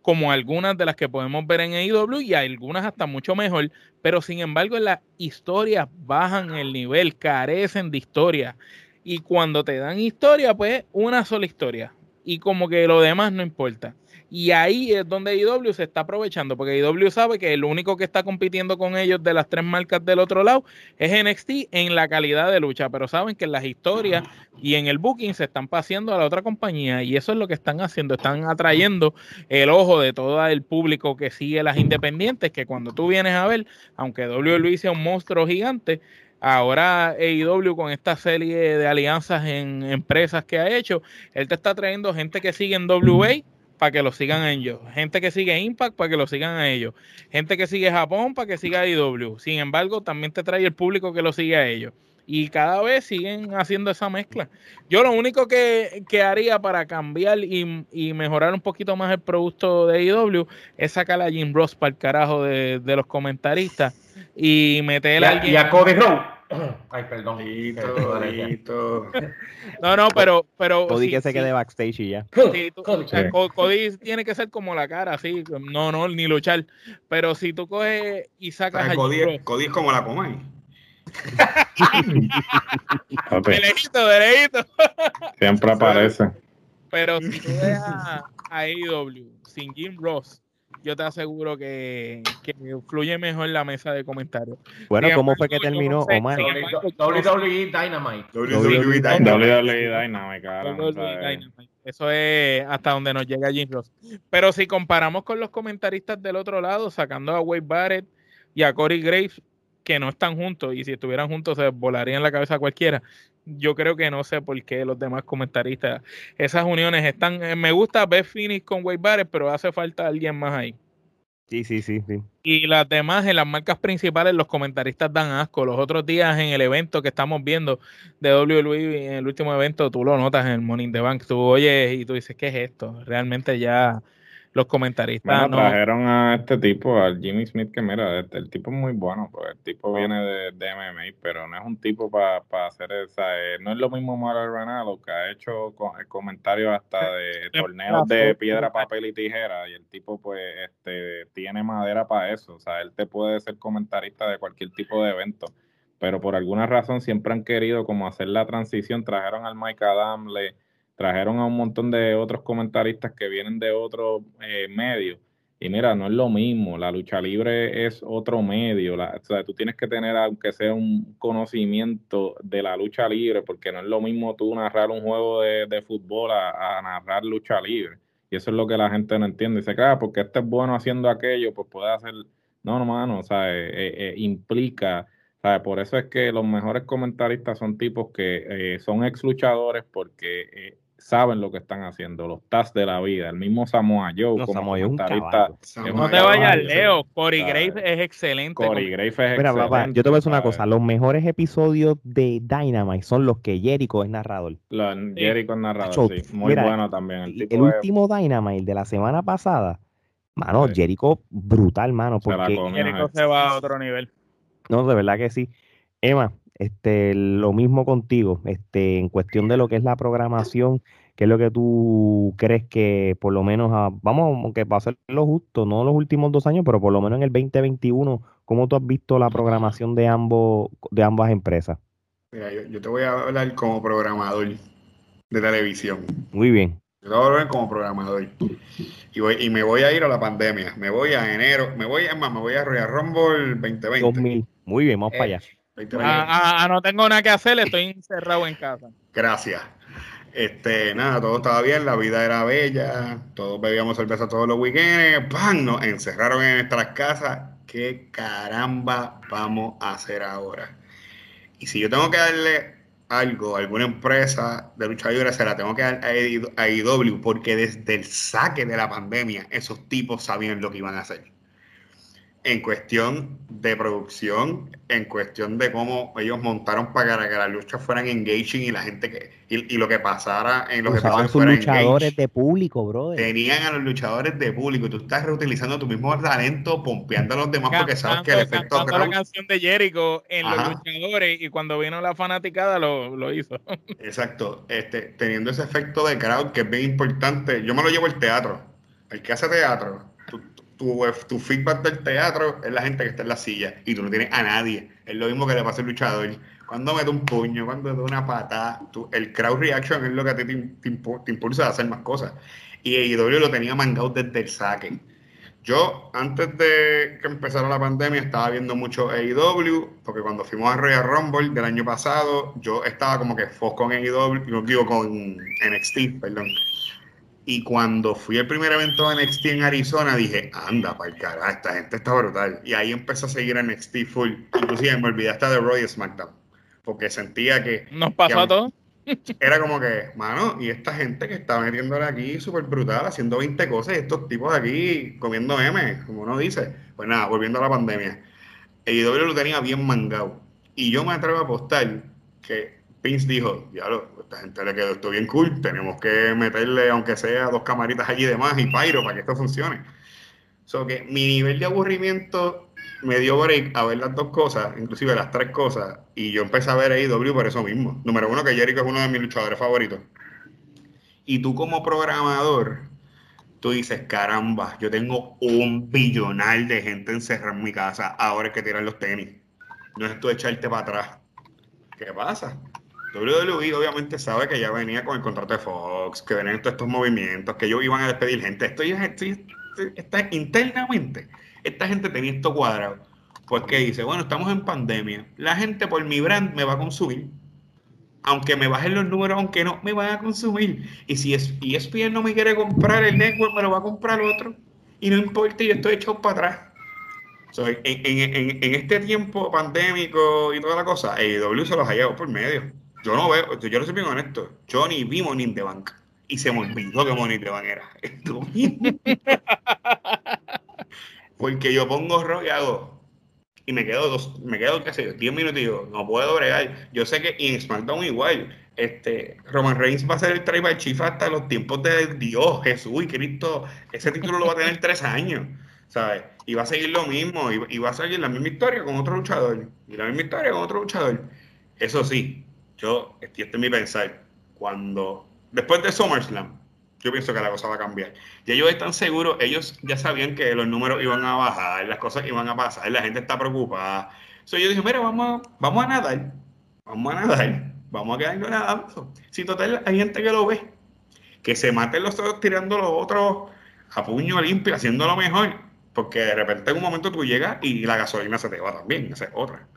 como algunas de las que podemos ver en AEW y algunas hasta mucho mejor, pero sin embargo las historias bajan el nivel, carecen de historia. Y cuando te dan historia, pues una sola historia. Y como que lo demás no importa. Y ahí es donde IW se está aprovechando, porque IW sabe que el único que está compitiendo con ellos de las tres marcas del otro lado es NXT en la calidad de lucha, pero saben que en las historias y en el booking se están paseando a la otra compañía y eso es lo que están haciendo, están atrayendo el ojo de todo el público que sigue las independientes, que cuando tú vienes a ver, aunque WWE sea un monstruo gigante, ahora AEW con esta serie de alianzas en empresas que ha hecho, él te está trayendo gente que sigue en WA para que lo sigan a ellos. Gente que sigue Impact para que lo sigan a ellos. Gente que sigue Japón para que siga a IW. Sin embargo, también te trae el público que lo sigue a ellos. Y cada vez siguen haciendo esa mezcla. Yo lo único que, haría para cambiar y, mejorar un poquito más el producto de IW es sacar a Jim Ross para el carajo de, los comentaristas y meter a alguien. Y a Cody Ay, perdón. No, no, pero. pero Cody que se quede backstage y ya. Cody tiene que ser como la cara, así. No, no, ni luchar. Pero si tú coges y sacas. a Cody, Cody es como la coma de lejito, de lejito. Siempre aparece. Pero si tú dejas a AEW sin Jim Ross yo te aseguro que, que fluye mejor la mesa de comentarios. Bueno, ¿cómo fue que terminó Omar? WWE Dynamite. WWE Dynamite. Eso es hasta donde nos llega Jim Ross. Pero si comparamos con los comentaristas del otro lado, sacando a Wade Barrett y a Corey Graves, que no están juntos, y si estuvieran juntos se volarían la cabeza a cualquiera yo creo que no sé por qué los demás comentaristas, esas uniones están, eh, me gusta ver Phoenix con Wade Barrett, pero hace falta alguien más ahí. Sí, sí, sí, sí. Y las demás, en las marcas principales, los comentaristas dan asco. Los otros días en el evento que estamos viendo de WWE, en el último evento, tú lo notas en el Morning the Bank, tú oyes y tú dices, ¿qué es esto? Realmente ya los comentaristas. no... trajeron a este tipo, al Jimmy Smith, que mira, este, el, tipo es muy bueno, pues el tipo viene de, de MMA, pero no es un tipo para hacer esa. Eh, no es lo mismo Mario Ranallo, que ha hecho comentarios hasta de torneos de piedra, papel y tijera, y el tipo, pues, este tiene madera para eso. O sea, él te puede ser comentarista de cualquier tipo de evento. Pero por alguna razón siempre han querido como hacer la transición, trajeron al Mike Adamle, trajeron a un montón de otros comentaristas que vienen de otros eh, medios. Y mira, no es lo mismo, la lucha libre es otro medio, o sea, tú tienes que tener, aunque sea un conocimiento de la lucha libre, porque no es lo mismo tú narrar un juego de, fútbol a, narrar lucha libre. Y eso es lo que la gente no entiende. Dice, claro, porque este es bueno haciendo aquello, pues puede hacer... No, no, mano, o sea, eh, eh, implica por eso es que los mejores comentaristas son tipos que son ex luchadores porque saben lo que están haciendo, los Taz de la vida, el mismo Samoa Joe No, como Samoa Joe es un caballo. es No te vayas Leo. Corey Graves es excelente. Corey Graves es Mira, excelente. papá, yo te voy a decir una cosa. Los mejores episodios de Dynamite son los que Jericho es narrador. Lo- Jericho narrador, Tacho, sí. Muy mira, bueno también. El, es- último Dynamite de la semana pasada, mano, Sí. Jericho brutal, mano, Se la porque comió. Jericho se va a otro nivel. no, de verdad que sí. Emma, este, lo mismo contigo, este, en cuestión de lo que es la programación, ¿qué es lo que tú crees que por lo menos, a- vamos, aunque va a ser lo justo, no los últimos dos años, pero por lo menos en el 2021, ¿cómo tú has visto la programación de ambos, de ambas empresas? Mira, yo, yo te voy a hablar como programador de televisión. Muy bien. Yo te voy a hablar como programador. Y, voy, y me voy a ir a la pandemia. Me voy a enero. Me voy, es más, me voy a Royal Rumble 2020. 2000. Muy bien, vamos Eh, para allá. 2020. Ah, ah, ah, no tengo nada que hacer, estoy encerrado en casa. Gracias. Este, nada, todo estaba bien, la vida era bella, todos bebíamos cerveza todos los weekends, ¡pam! Nos encerraron en nuestras casas. ¿Qué caramba vamos a hacer ahora? Y si yo tengo que darle algo a alguna empresa de lucha libre, se la tengo que dar a a AEW, porque desde el saque de la pandemia, esos tipos sabían lo que iban a hacer. En cuestión de producción, en cuestión de cómo ellos montaron para que las luchas fueran engaging y la gente que y, y lo que pasara en los Usaban episodios sus luchadores engage. de público, brother. Tenían a los luchadores de público. Tú estás reutilizando tu mismo talento, pompeando a los demás porque sabes que el Cantando- efecto cantando la crowd- canción de Jericho en Ajá. los luchadores y cuando vino la fanaticada lo, lo hizo. Exacto, este, teniendo ese efecto de crowd que es bien importante. Yo me lo llevo al teatro. El que hace teatro, tu, tu, feedback del teatro es la gente que está en la silla y tú no tienes a nadie. Es lo mismo que le pasa al luchador. Cuando mete un puño, cuando mete una patada, tú- el crowd reaction es lo que a ti te, te te impulsa a hacer más cosas. Y AEW lo tenía mangado desde el saque. Yo, antes de que empezara la pandemia, estaba viendo mucho AEW, porque cuando fuimos a Royal Rumble del año pasado, yo estaba como que fos con AEW, no digo con NXT, perdón. Y cuando fui al primer evento de NXT en Arizona, dije, anda, para el carajo, esta gente está brutal. Y ahí empecé a seguir a NXT full. Inclusive me olvidé hasta de Roy SmackDown, porque sentía que Nos pasó a todos. era como que, mano, y esta gente que está metiéndole aquí súper brutal, haciendo 20 cosas, y estos tipos aquí comiendo M, como uno dice. Pues nada, volviendo a la pandemia. AEW lo tenía bien mangado. Y yo me atrevo a apostar que Vince dijo, diablo, esta gente le quedó esto bien cool, tenemos que meterle, aunque sea dos camaritas allí de más y pyro para que esto funcione. So que mi nivel de aburrimiento me dio break a ver las dos cosas, inclusive las tres cosas, y yo empecé a ver AEW por eso mismo. Número uno, que Jericho es uno de mis luchadores favoritos. Y tú como programador, tú dices, caramba, yo tengo un billonal de gente encerrada en mi casa, ahora hay que tirar los tenis. No es de echarte para atrás. ¿Qué pasa? WWE obviamente sabe que ya venía con el contrato de Fox, que venían todos estos movimientos, que ellos iban a despedir gente. Esto ya está internamente. Esta gente tenía esto cuadrado. Pues que dice, bueno, estamos en pandemia. La gente por mi brand me va a consumir. Aunque me bajen los números, aunque no, me van a consumir. Y si es- ESPN no me quiere comprar el network, me lo va a comprar otro. Y no importa, yo estoy echado para atrás. So, en este tiempo pandémico y toda la cosa, AEW se los ha llevado por medio. Yo no veo, yo no soy bien honesto. Yo ni vi Money in the Bank. Y se me olvidó que Money in the Bank era. Porque yo pongo rock y hago. Y me quedo dos, me quedo, qué sé yo, 10 minutos y digo, no puedo bregar. Yo sé que en SmackDown igual. Este, Roman Reigns va a ser el tribal chief hasta los tiempos de Dios, Jesús y Cristo. Ese título lo va a tener tres años. ¿sabes? Y va a seguir lo mismo, y va a seguir la misma historia con otro luchador, y la misma historia con otro luchador. Eso sí, yo, este es mi pensar, cuando, después de SummerSlam, yo pienso que la cosa va a cambiar. Y ellos están seguros, ellos ya sabían que los números iban a bajar, las cosas iban a pasar, la gente está preocupada. Entonces yo dije, mira, vamos a, vamos a nadar, vamos a nadar, vamos a quedarnos nadando. Si total hay gente que lo ve, que se maten los otros tirando los otros a puño limpio, haciéndolo mejor, porque de repente en un momento tú llegas y la gasolina se te va también, esa es otra.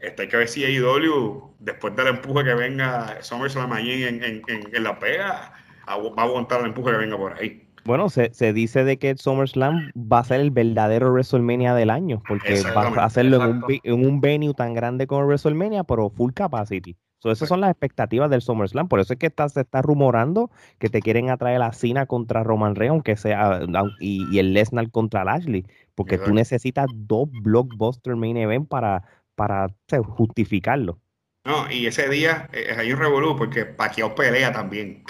Este, hay que ver si AEW, después del empuje que venga SummerSlam allí en, en, en, en la pega, va a aguantar el empuje que venga por ahí. Bueno, se, se dice de que SummerSlam va a ser el verdadero WrestleMania del año, porque va a hacerlo en un, en un venue tan grande como WrestleMania, pero full capacity. So, esas son las expectativas del SummerSlam. Por eso es que está, se está rumorando que te quieren atraer a Cena contra Roman Reigns, aunque sea, y, y el Lesnar contra Lashley. Porque tú necesitas dos blockbuster main event para, para justificarlo. No, y ese día eh, hay un revolú porque Pacquiao pelea también.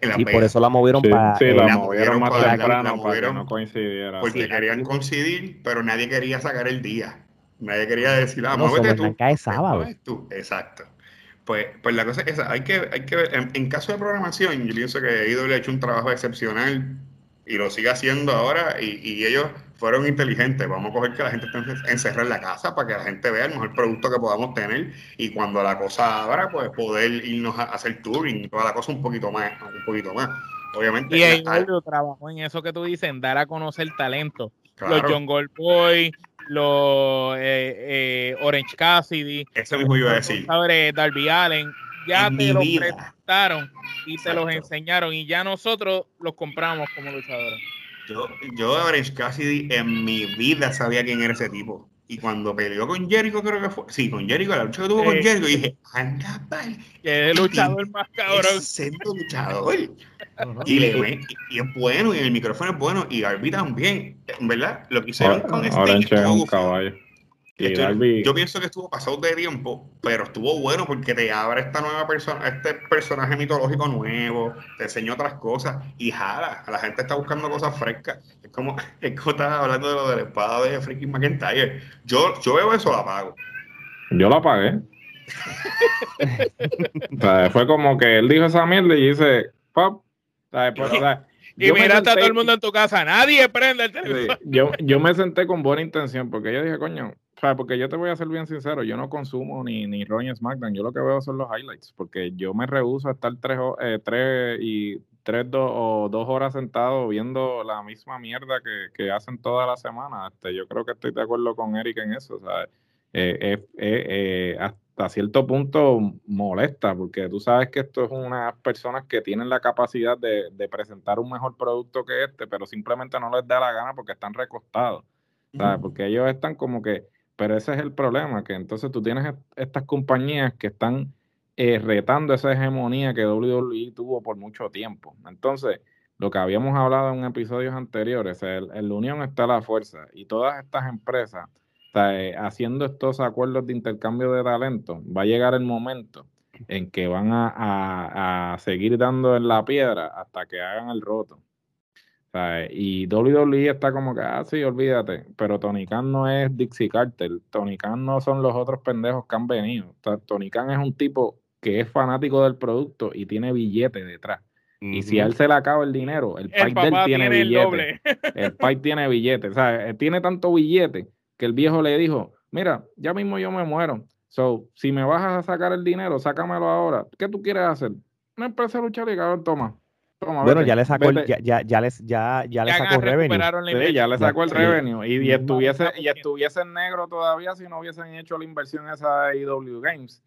y por eso la movieron para. Sí, la, movieron más temprano para que no coincidiera. Porque querían coincidir, pero nadie quería sacar el día. Nadie quería decir, ah, no, muévete tú. Cae sábado. Tú. Exacto. Pues, pues la cosa es esa, hay que, hay que ver, en, caso de programación, yo pienso que IW ha hecho un trabajo excepcional y lo sigue haciendo ahora y, y, ellos fueron inteligentes. Vamos a coger que la gente esté encerrada en la casa para que la gente vea el mejor producto que podamos tener y cuando la cosa abra, pues poder irnos a hacer touring y toda la cosa un poquito más, un poquito más. Obviamente. Y ellos trabajó en eso que tú dices, en dar a conocer talento. Los John Goldboy, los eh, eh, Orange Cassidy. Eso mismo iba a decir. Darby Allen. Ya te los y te los enseñaron y ya nosotros los compramos como luchadores. Yo, yo Orange Cassidy en mi vida sabía quién era ese tipo. Y cuando peleó con Jericho, creo que fue. Sí, con Jericho, la lucha que tuvo con Jericho, dije, anda, pal. Que es el luchador más cabrón. Es luchador. y, le, y, es bueno, y el micrófono es bueno, y Darby también, ¿verdad? Lo que hicieron con este. es un caballo yo pienso que estuvo pasado de tiempo, pero estuvo bueno porque te abre esta nueva persona, este personaje mitológico nuevo, te enseña otras cosas y jala. La gente está buscando cosas frescas. Es como, es como estás hablando de lo de la espada de freaking McIntyre. Yo, yo veo eso, la pago. Yo la pagué. fue como que él dijo esa mierda y dice, pop. Y miraste a todo el mundo en tu casa, nadie prende el teléfono. yo, yo me senté con buena intención porque yo dije, coño, porque yo te voy a ser bien sincero, yo no consumo ni, ni Raw ni SmackDown, yo lo que veo son los highlights, porque yo me rehuso a estar tres, eh, tres y tres o dos horas sentado viendo la misma mierda que, que, hacen toda la semana. Este, yo creo que estoy de acuerdo con Eric en eso. O sea, eh, eh, hasta cierto punto molesta, porque tú sabes que esto es unas personas que tienen la capacidad de, de presentar un mejor producto que este, pero simplemente no les da la gana porque están recostados. ¿sabes? Porque ellos están como que pero ese es el problema, que entonces tú tienes estas compañías que están eh, retando esa hegemonía que WWE tuvo por mucho tiempo. Entonces, lo que habíamos hablado en episodios anteriores, en la unión está la fuerza y todas estas empresas eh, haciendo estos acuerdos de intercambio de talento, va a llegar el momento en que van a seguir dando en la piedra hasta que hagan el roto. Y WWE está como que, ah, sí, olvídate. Pero Tony Khan no es Dixie Carter. Tony Khan no son los otros pendejos que han venido. Tony Khan es un tipo que es fanático del producto y tiene billete detrás. Y si a él se le acaba el dinero, el, el de él tiene, billete. El, el tiene billete. O sea, eh, tiene tanto billete que el viejo le dijo, mira, ya mismo yo me muero. So, si me vas a sacar el dinero, sácamelo ahora. ¿Qué tú quieres hacer? Una empresa de luchar y cabrón, toma bueno, ya le sacó el, ya, ya, ya, les, ya, ya, le sacó revenue. Sí, ya le sacó el revenue. Y, y, estuviese, y estuviese en negro todavía si no hubiesen hecho la inversión esa de EW Games.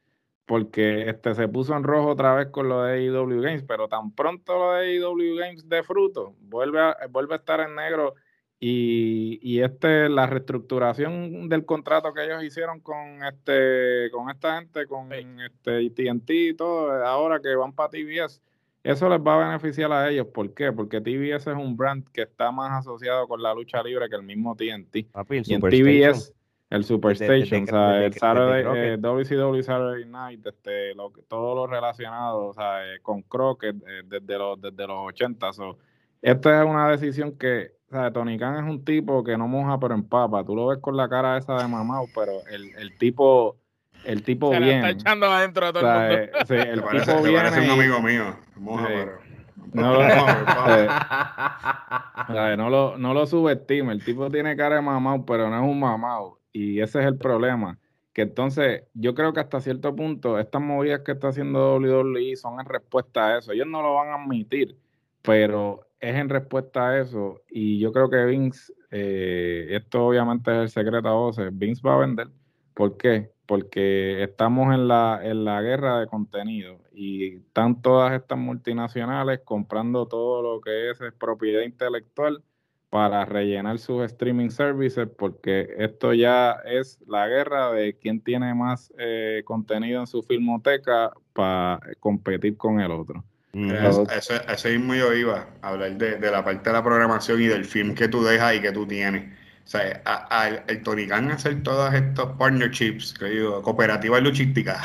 Porque este se puso en rojo otra vez con lo de EW Games, pero tan pronto lo de EW Games de fruto, vuelve a, vuelve a estar en negro. Y, y este, la reestructuración del contrato que ellos hicieron con este, con esta gente, con este TNT y todo, ahora que van para TBS, eso les va a beneficiar a ellos. ¿Por qué? Porque TBS es un brand que está más asociado con la lucha libre que el mismo TNT. Papi, el y en TBS, el Superstation, o sea, el Saturday, eh, WCW Saturday Night, este, lo, todo lo relacionado, o sea, eh, con Crockett eh, desde, los, desde los 80. So, esta es una decisión que, o sea, Tony Khan es un tipo que no moja pero empapa. Tú lo ves con la cara esa de mamá, pero el, el tipo el tipo Se viene. está echando adentro a todo el mundo. Sí, el parece, tipo viene. Parece un amigo mío. Moja, pero... No lo, no, lo, no lo subestime. El tipo tiene cara de mamado, pero no es un mamado. Y ese es el problema. Que entonces, yo creo que hasta cierto punto, estas movidas que está haciendo WWE son en respuesta a eso. Ellos no lo van a admitir, pero es en respuesta a eso. Y yo creo que Vince, eh, esto obviamente es el secreto a voces, Vince va a vender. ¿Por qué? Porque estamos en la, en la guerra de contenido y están todas estas multinacionales comprando todo lo que es, propiedad intelectual para rellenar sus streaming services porque esto ya es la guerra de quién tiene más eh, contenido en su filmoteca para competir con el otro. Eso, eso, eso, mismo yo iba a hablar de, de, la parte de la programación y del film que tú dejas y que tú tienes. O sea, a, el Tony Khan hacer todas estas partnerships, que digo, cooperativas logísticas.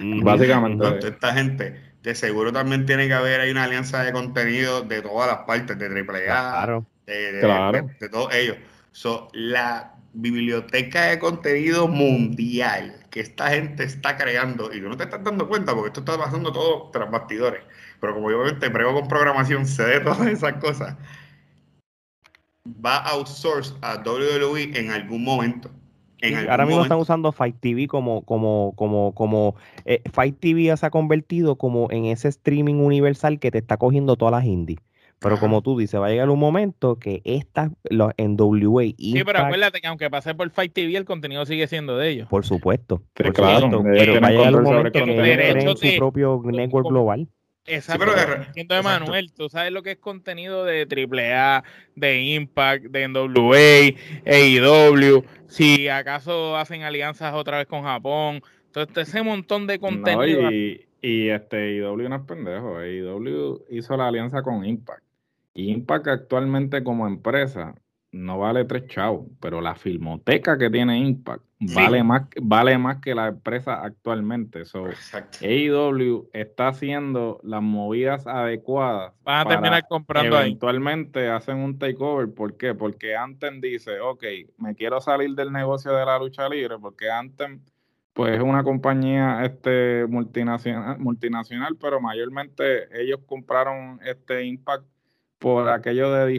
Básicamente. esta gente, de seguro también tiene que haber hay una alianza de contenido de todas las partes, de AAA, claro. de, de, todos ellos. So, la biblioteca de contenido mundial que esta gente está creando, y tú no te estás dando cuenta porque esto está pasando todo tras bastidores, pero como yo te prego con programación, sé de todas esas cosas, va a outsource a WWE en algún momento. ahora mismo están usando Fight TV como, como, como, como eh, Fight TV se ha convertido como en ese streaming universal que te está cogiendo todas las indies. Pero como tú dices, va a llegar un momento que estas, los NWA. sí, pero acuérdate que aunque pase por Fight TV, el contenido sigue siendo de ellos. Por supuesto. pero va a llegar un momento que ellos creen su propio network global. Exacto. Sí, pero Manuel, tú sabes lo que es contenido de AAA, de Impact, de NWA, AEW, si acaso hacen alianzas otra vez con Japón, entonces ese montón de contenido. y, y este AEW no es pendejo, AEW hizo la alianza con Impact. Y Impact actualmente como empresa no vale tres chavos, pero la filmoteca que tiene Impact vale, más, vale más que la empresa actualmente. So, AEW está haciendo las movidas adecuadas. Van a terminar comprando eventualmente hacen un takeover. ¿Por qué? Porque Anthem dice, ok, me quiero salir del negocio de la lucha libre, porque Anthem pues es una compañía este multinacional, multinacional, pero mayormente ellos compraron este Impact por aquello de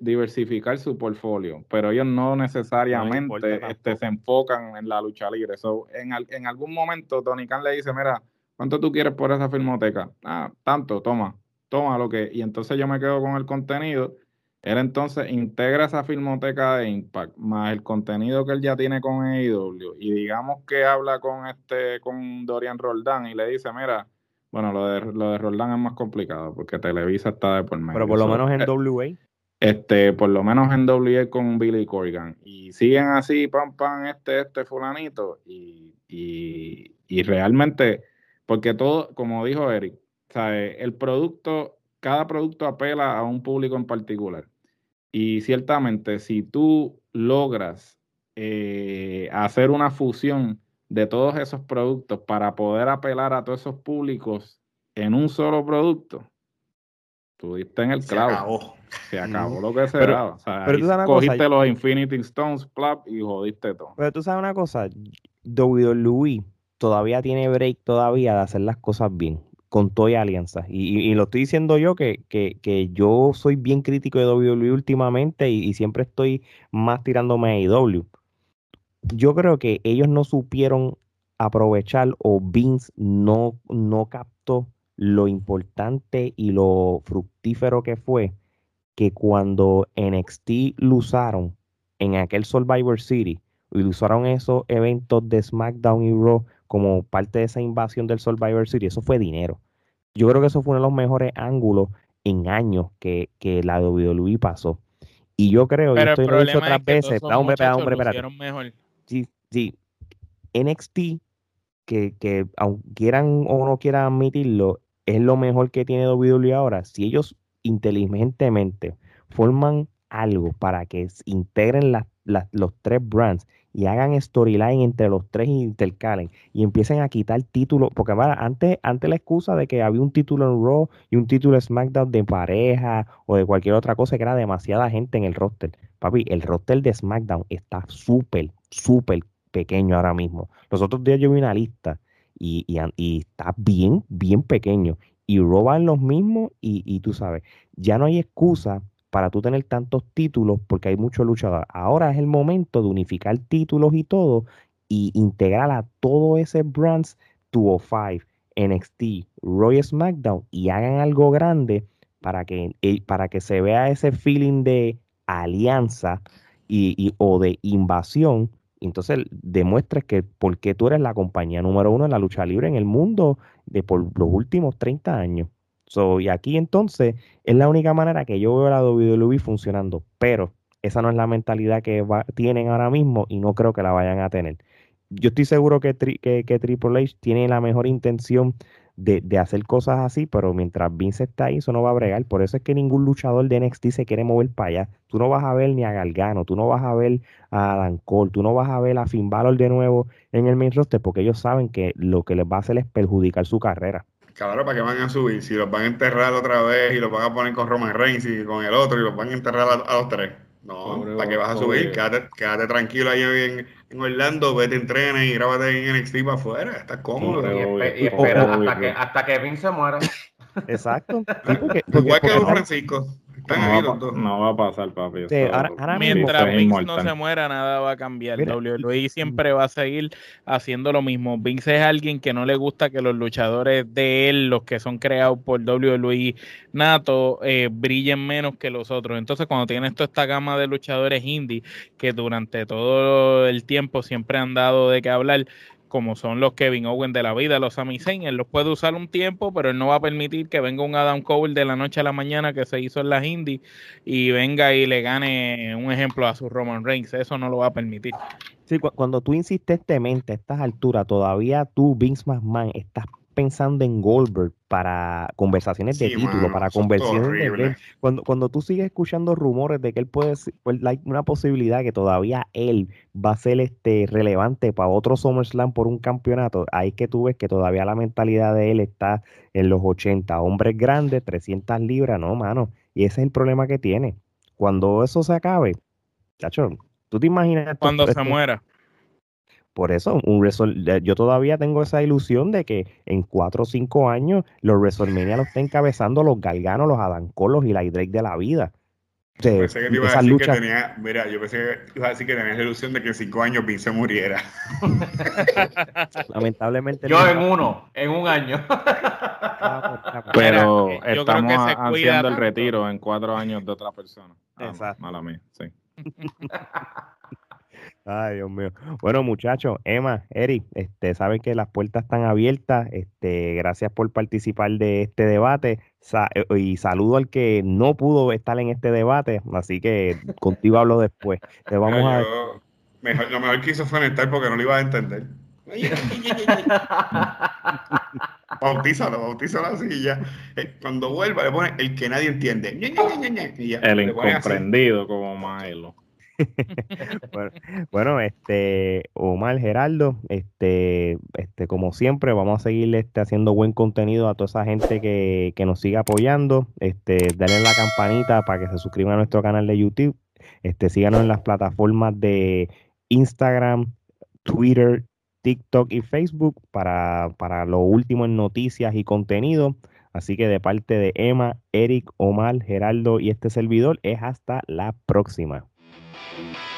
diversificar su portfolio, pero ellos no necesariamente este, se enfocan en la lucha libre. So, en, en algún momento Tony Khan le dice, mira, ¿cuánto tú quieres por esa filmoteca? Ah, tanto, toma, toma lo que... Y entonces yo me quedo con el contenido. Él entonces integra esa filmoteca de Impact, más el contenido que él ya tiene con AEW, y digamos que habla con este, con Dorian Roldán y le dice, mira, bueno, lo de, lo de Roldán es más complicado porque Televisa está de por medio. Pero por lo menos en eh, WA. Este, por lo menos en WA con Billy Corgan. Y siguen así, pam, pam, este, este fulanito. Y, y, y realmente, porque todo, como dijo Eric, ¿sabe? el producto, cada producto apela a un público en particular. Y ciertamente, si tú logras eh, hacer una fusión de todos esos productos para poder apelar a todos esos públicos en un solo producto, tuviste en el clavo. Se acabó. Se acabó lo que se daba. O sea, pero tú sabes cogiste los Infinity Stones, plap, y jodiste todo. Pero tú sabes una cosa, WWE todavía tiene break todavía de hacer las cosas bien con toda alianza. Y, lo estoy diciendo yo que, que, yo soy bien crítico de WWE últimamente y, y siempre estoy más tirándome a IW yo creo que ellos no supieron aprovechar o Vince no, no captó lo importante y lo fructífero que fue que cuando NXT lo usaron en aquel Survivor City y usaron esos eventos de SmackDown y Raw como parte de esa invasión del Survivor City, eso fue dinero. Yo creo que eso fue uno de los mejores ángulos en años que, que la WWE pasó. Y yo creo, Pero yo estoy lo dicho otras veces, hombre, hombre, Mejor sí, sí, NXT, que, que aunque quieran o no quieran admitirlo, es lo mejor que tiene WWE ahora. Si ellos inteligentemente forman algo para que integren los tres brands y hagan storyline entre los tres y intercalen y empiecen a quitar títulos, porque antes, antes la excusa de que había un título en Raw y un título en SmackDown de pareja o de cualquier otra cosa que era demasiada gente en el roster. Papi, el roster de SmackDown está súper, súper pequeño ahora mismo. Los otros días yo vi una lista y, está bien, bien pequeño. Y roban los mismos y, y, tú sabes, ya no hay excusa para tú tener tantos títulos porque hay muchos luchadores. Ahora es el momento de unificar títulos y todo y integrar a todo ese brands 205, NXT, Royal SmackDown y hagan algo grande para que, eh, para que se vea ese feeling de alianza y, o de invasión, entonces demuestres que porque tú eres la compañía número uno en la lucha libre en el mundo de por los últimos 30 años. So, y aquí entonces es la única manera que yo veo la WWE funcionando, pero esa no es la mentalidad que tienen ahora mismo y no creo que la vayan a tener. Yo estoy seguro que Triple H tiene la mejor intención de, hacer cosas así, pero mientras Vince está ahí, eso no va a bregar. Por eso es que ningún luchador de NXT se quiere mover para allá. Tú no vas a ver ni a Galgano, tú no vas a ver a Adam Cole, tú no vas a ver a Finn Balor de nuevo en el main roster, porque ellos saben que lo que les va a hacer es perjudicar su carrera. Claro, ¿para qué van a subir? Si los van a enterrar otra vez y los van a poner con Roman Reigns y con el otro y los van a enterrar a, los tres. No, ¿para qué vas a subir? Quédate, quédate, tranquilo ahí en, en, Orlando, vete, entrena y grábate en NXT para afuera, estás cómodo. y, espera hasta, que, hasta que Vince muera. Exacto. Igual que Don Francisco. No va, a pasar, papi. Mientras Vince no se muera, nada va a cambiar. WWE siempre va a seguir haciendo lo mismo. Vince es alguien que no le gusta que los luchadores de él, los que son creados por WWE Nato, eh, brillen menos que los otros. Entonces, cuando tienes toda esta gama de luchadores indie que durante todo el tiempo siempre han dado de qué hablar, como son los Kevin Owen de la vida, los Sami Zayn, él los puede usar un tiempo, pero él no va a permitir que venga un Adam Cole de la noche a la mañana que se hizo en las Indies y venga y le gane un ejemplo a su Roman Reigns, eso no lo va a permitir. Sí, cuando tú insistentemente a estas alturas, todavía tú, Vince McMahon, estás pensando en Goldberg para conversaciones de título, para conversiones de Cuando, cuando tú sigues escuchando rumores de que él puede ser pues, una posibilidad que todavía él va a ser este relevante para otro SummerSlam por un campeonato, ahí que tú ves que todavía la mentalidad de él está en los 80, hombres grandes, 300 libras, no, mano. Y ese es el problema que tiene. Cuando eso se acabe, chacho, tú te imaginas. Cuando se muera. Por eso, un yo todavía tengo esa ilusión de que en cuatro o cinco años los WrestleMania los estén encabezando los Galganos, los Adancolos y la Drake de la vida. yo pensé que te iba a decir que tenía, mira, yo pensé que iba a decir que tenías la ilusión de que en cinco años Vince muriera. Lamentablemente. Yo en uno, en un año. Pero estamos haciendo el retiro en cuatro años de otra persona. Ah, Exacto. Mala mía, sí. Ay, Dios mío. Bueno, muchachos, Emma, Eric, este, saben que las puertas están abiertas. Este, gracias por participar de este debate. Eh, y saludo al que no pudo estar en este debate, así que contigo hablo después. Te vamos a. mejor, lo mejor que hizo fue estar porque no lo iba a entender. bautízalo, bautízalo así y ya. Eh, cuando vuelva le pone el que nadie entiende. el incomprendido como Milo. bueno, este Omar Geraldo, este, este, como siempre, vamos a seguir este, haciendo buen contenido a toda esa gente que, nos siga apoyando. Este, denle la campanita para que se suscriban a nuestro canal de YouTube. Este, síganos en las plataformas de Instagram, Twitter, TikTok y Facebook para, para lo último en noticias y contenido. Así que de parte de Emma, Eric, Omar, Geraldo y este servidor, es hasta la próxima. Thank you.